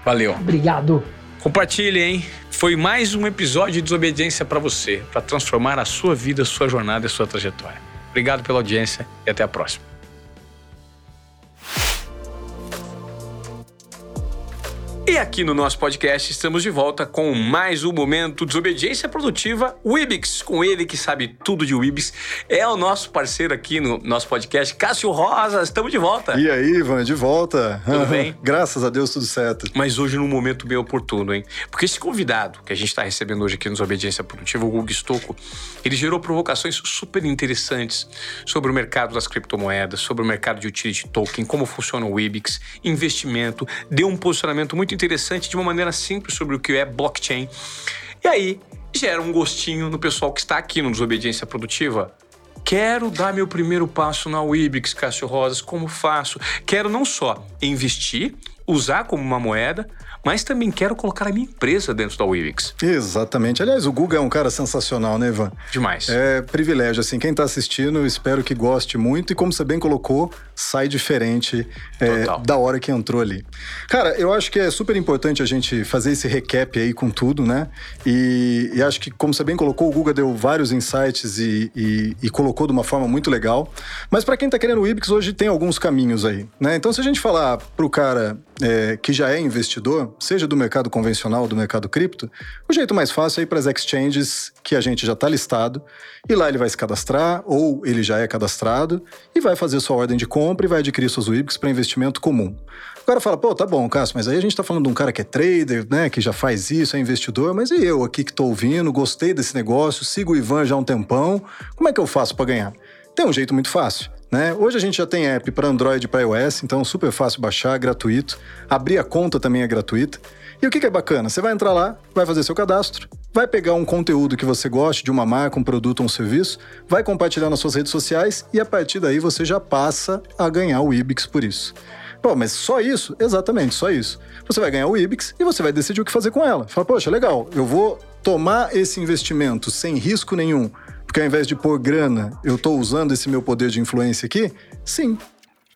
Valeu. Obrigado. Compartilhe, hein? Foi mais um episódio de desobediência para você, para transformar a sua vida, a sua jornada e a sua trajetória. Obrigado pela audiência e até a próxima. E aqui no nosso podcast estamos de volta com mais um momento Desobediência Produtiva Wibix, com ele que sabe tudo de Wibix. É o nosso parceiro aqui no nosso podcast, Cássio Rosa. Estamos de volta. E aí, Ivan, de volta. Tudo bem? Graças a Deus, tudo certo. Mas hoje num momento bem oportuno, hein? Porque esse convidado que a gente está recebendo hoje aqui no Desobediência Produtiva, o Gugu Stocco, ele gerou provocações super interessantes sobre o mercado das criptomoedas, sobre o mercado de utility token, como funciona o Wibix, investimento, deu um posicionamento muito interessante de uma maneira simples sobre o que é blockchain. E aí gera um gostinho no pessoal que está aqui no Desobediência Produtiva. Quero dar meu primeiro passo na Wibix, Cássio Rosas, como faço? Quero não só investir, usar como uma moeda, mas também quero colocar a minha empresa dentro da Wibix. Exatamente. Aliás, o Google é um cara sensacional, né, Ivan? Demais. É privilégio. Assim, quem está assistindo, eu espero que goste muito. E como você bem colocou, sai diferente é, da hora que entrou ali. Cara, eu acho que é super importante a gente fazer esse recap aí com tudo, né? E, e acho que, como você bem colocou, o Google deu vários insights e, e, e colocou de uma forma muito legal. Mas para quem está querendo o Wibix, hoje tem alguns caminhos aí, né? Então, se a gente falar para o cara é, que já é investidor, seja do mercado convencional ou do mercado cripto, o jeito mais fácil é ir para as exchanges que a gente já está listado e lá ele vai se cadastrar ou ele já é cadastrado e vai fazer sua ordem de compra e vai adquirir seus WIBs para investimento comum. Agora fala, pô, tá bom, Cássio, mas aí a gente está falando de um cara que é trader, né, que já faz isso, é investidor, mas e eu aqui que estou ouvindo, gostei desse negócio, sigo o Ivan já há um tempão, como é que eu faço para ganhar? Tem um jeito muito fácil. Né? Hoje a gente já tem app para Android e para iOS, então super fácil baixar, gratuito. Abrir a conta também é gratuita. E o que, que é bacana? Você vai entrar lá, vai fazer seu cadastro, vai pegar um conteúdo que você goste de uma marca, um produto ou um serviço, vai compartilhar nas suas redes sociais e a partir daí você já passa a ganhar o Ibix por isso. Pô, mas só isso? Exatamente, só isso. Você vai ganhar o Ibix e você vai decidir o que fazer com ela. Fala, poxa, legal, eu vou tomar esse investimento sem risco nenhum porque ao invés de pôr grana, eu estou usando esse meu poder de influência aqui? Sim.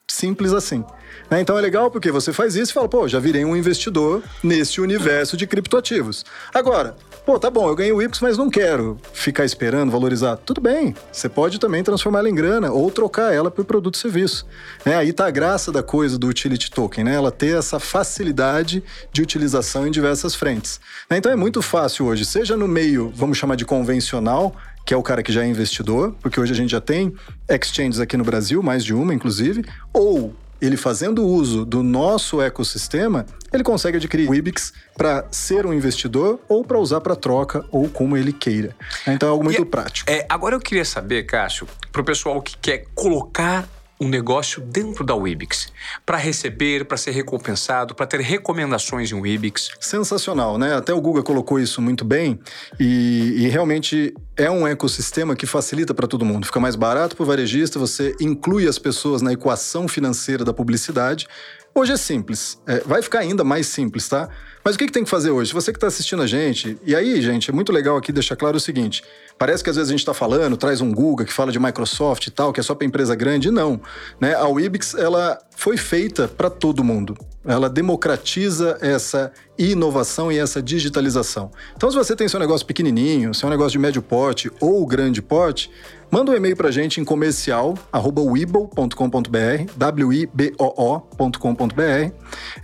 Simples assim. Né? Então é legal porque você faz isso e fala, pô, já virei um investidor nesse universo de criptoativos. Agora, pô, tá bom, eu ganhei o Y, mas não quero ficar esperando valorizar. Tudo bem, você pode também transformar ela em grana ou trocar ela por produto e serviço. É, aí tá a graça da coisa do utility token, né? Ela ter essa facilidade de utilização em diversas frentes. Né? Então é muito fácil hoje, seja no meio, vamos chamar de convencional, que é o cara que já é investidor, porque hoje a gente já tem exchanges aqui no Brasil, mais de uma inclusive, ou ele fazendo uso do nosso ecossistema, ele consegue adquirir o Ibix para ser um investidor ou para usar para troca ou como ele queira. Então é algo muito e, prático. É, agora eu queria saber, Cássio, para o pessoal que quer colocar um negócio dentro da Wibix, para receber, para ser recompensado, para ter recomendações em Wibix. Sensacional, né? Até o Google colocou isso muito bem e, e realmente é um ecossistema que facilita para todo mundo. Fica mais barato para o varejista, você inclui as pessoas na equação financeira da publicidade. Hoje é simples, é, vai ficar ainda mais simples, tá? Mas o que, que tem que fazer hoje? Você que está assistindo a gente, e aí, gente, é muito legal aqui deixar claro o seguinte: Parece que às vezes a gente está falando, traz um Google que fala de Microsoft e tal, que é só para empresa grande. Não. Né? A Wibix ela foi feita para todo mundo. Ela democratiza essa inovação e essa digitalização. Então, se você tem seu negócio pequenininho, seu negócio de médio porte ou grande porte, manda um e-mail para a gente em comercial@wibble.com.br, w-i-b-o-o.com.br,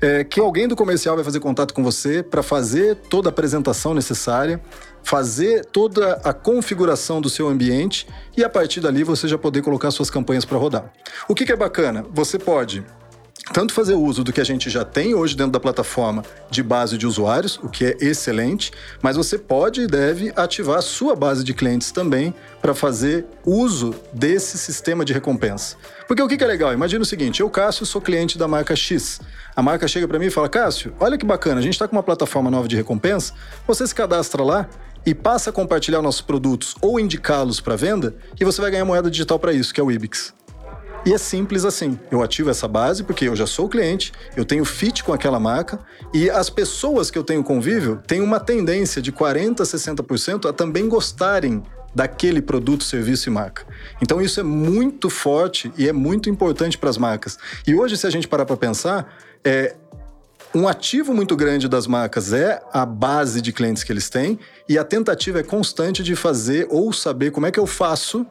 é, que alguém do comercial vai fazer contato com você para fazer toda a apresentação necessária fazer toda a configuração do seu ambiente e a partir dali você já poder colocar suas campanhas para rodar. O que, que é bacana? Você pode tanto fazer uso do que a gente já tem hoje dentro da plataforma de base de usuários, o que é excelente, mas você pode e deve ativar a sua base de clientes também para fazer uso desse sistema de recompensa. Porque o que é legal? Imagina o seguinte: eu, Cássio, sou cliente da marca X. A marca chega para mim e fala: Cássio, olha que bacana, a gente está com uma plataforma nova de recompensa, você se cadastra lá e passa a compartilhar nossos produtos ou indicá-los para venda e você vai ganhar moeda digital para isso, que é o Ibix. E é simples assim. Eu ativo essa base porque eu já sou cliente, eu tenho fit com aquela marca e as pessoas que eu tenho convívio têm uma tendência de 40% a 60% a também gostarem daquele produto, serviço e marca. Então isso é muito forte e é muito importante para as marcas. E hoje, se a gente parar para pensar, é, um ativo muito grande das marcas é a base de clientes que eles têm e a tentativa é constante de fazer ou saber como é que eu faço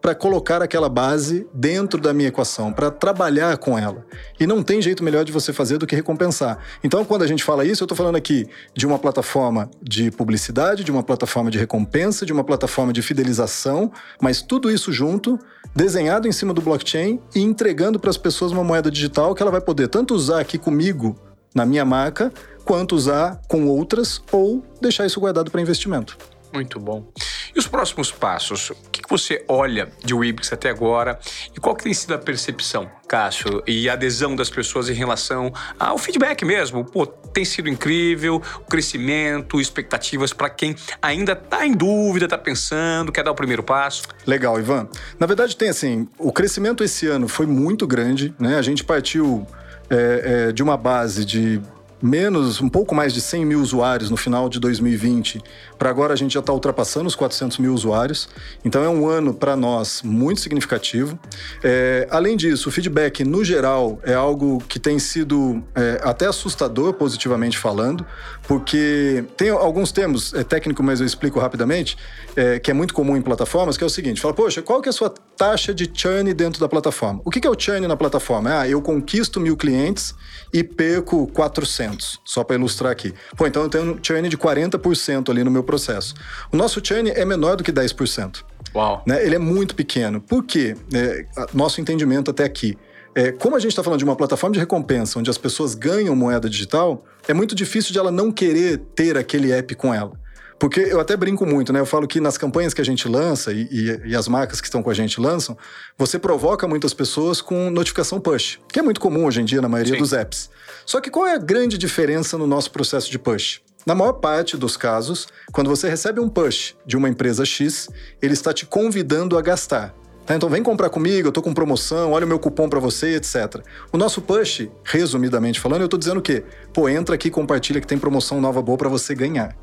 para colocar aquela base dentro da minha equação, para trabalhar com ela. E não tem jeito melhor de você fazer do que recompensar. Então, quando a gente fala isso, eu estou falando aqui de uma plataforma de publicidade, de uma plataforma de recompensa, de uma plataforma de fidelização, mas tudo isso junto, desenhado em cima do blockchain e entregando para as pessoas uma moeda digital que ela vai poder tanto usar aqui comigo na minha marca, quanto usar com outras ou deixar isso guardado para investimento. Muito bom. E os próximos passos? O que você olha de Wibix até agora e qual que tem sido a percepção, Cássio, e a adesão das pessoas em relação ao feedback mesmo? Pô, tem sido incrível, o crescimento, expectativas para quem ainda está em dúvida, está pensando, quer dar o primeiro passo? Legal, Ivan. Na verdade, tem assim, o crescimento esse ano foi muito grande, né? A gente partiu é, é, de uma base de menos, um pouco mais de 100 mil usuários no final de 2020, para agora a gente já está ultrapassando os 400 mil usuários. Então é um ano para nós muito significativo. É, além disso, o feedback no geral é algo que tem sido é, até assustador, positivamente falando, porque tem alguns termos é técnico, mas eu explico rapidamente, é, que é muito comum em plataformas, que é o seguinte: fala, poxa, qual que é a sua taxa de churn dentro da plataforma? O que, que é o churn na plataforma? Ah, eu conquisto mil clientes e perco 400, só para ilustrar aqui. Pô, então eu tenho um churn de 40% ali no meu processo. O nosso churn é menor do que 10%. Uau. Né? Ele é muito pequeno. Por quê? É, nosso entendimento até aqui. É, como a gente está falando de uma plataforma de recompensa onde as pessoas ganham moeda digital, é muito difícil de ela não querer ter aquele app com ela. Porque eu até brinco muito, né? Eu falo que nas campanhas que a gente lança e, e, e, as marcas que estão com a gente lançam, você provoca muitas pessoas com notificação push, que é muito comum hoje em dia na maioria Sim. dos apps. Só que qual é a grande diferença no nosso processo de push? Na maior parte dos casos, quando você recebe um push de uma empresa X, ele está te convidando a gastar. Tá? Então vem comprar comigo, eu estou com promoção, olha o meu cupom para você, etc. O nosso push, resumidamente falando, eu estou dizendo o quê? Pô, entra aqui compartilha que tem promoção nova boa para você ganhar.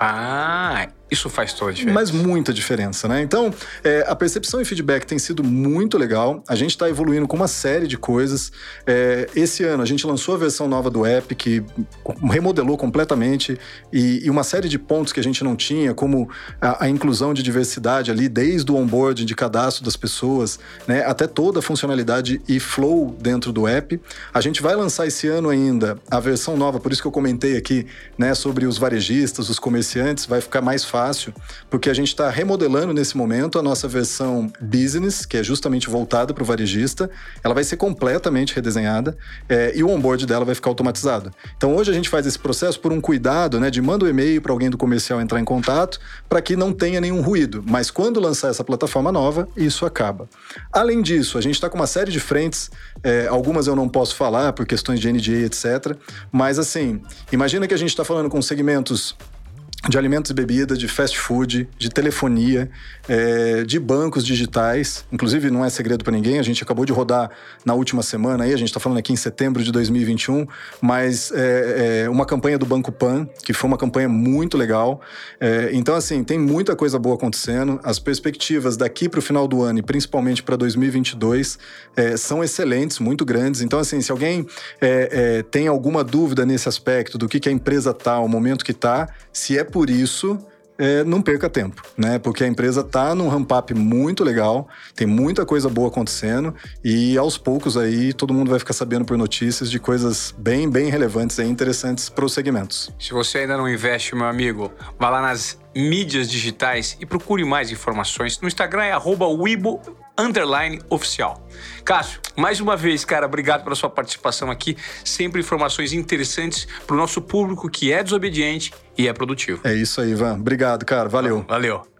Ah, isso faz toda a diferença. Mas muita diferença, né? Então, é, a percepção e feedback tem sido muito legal. A gente está evoluindo com uma série de coisas. É, esse ano a gente lançou a versão nova do app, que remodelou completamente, e, e uma série de pontos que a gente não tinha, como a, a, inclusão de diversidade ali, desde o onboard de cadastro das pessoas, né, até toda a funcionalidade e flow dentro do app. A gente vai lançar esse ano ainda a versão nova, por isso que eu comentei aqui né, sobre os varejistas, os comerciantes, vai ficar mais fácil fácil, porque a gente está remodelando nesse momento a nossa versão business, que é justamente voltada para o varejista. Ela vai ser completamente redesenhada é, e o onboard dela vai ficar automatizado. Então hoje a gente faz esse processo por um cuidado, né, de manda um e-mail para alguém do comercial entrar em contato, para que não tenha nenhum ruído. Mas quando lançar essa plataforma nova, isso acaba. Além disso, a gente está com uma série de frentes, é, algumas eu não posso falar por questões de NDA, etc. Mas assim, imagina que a gente está falando com segmentos de alimentos e bebidas, de fast food, de telefonia, é, de bancos digitais. Inclusive, não é segredo para ninguém, a gente acabou de rodar na última semana aí, a gente está falando aqui em setembro de 2021, mas é, é, uma campanha do Banco Pan, que foi uma campanha muito legal. É, então, assim, tem muita coisa boa acontecendo. As perspectivas daqui para o final do ano e principalmente para 2022 é, são excelentes, muito grandes. Então, assim, se alguém é, tem alguma dúvida nesse aspecto do que, que a empresa tá, o momento que tá, se é por isso, é, não perca tempo, né? Porque a empresa está num ramp-up muito legal, tem muita coisa boa acontecendo e aos poucos aí todo mundo vai ficar sabendo por notícias de coisas bem, bem relevantes e interessantes para os segmentos. Se você ainda não investe, meu amigo, vá lá nas mídias digitais e procure mais informações. No Instagram é arroba underline oficial. Cássio, mais uma vez, cara, obrigado pela sua participação aqui. Sempre informações interessantes para o nosso público que é desobediente e é produtivo. É isso aí, Ivan. Obrigado, cara. Valeu. Valeu.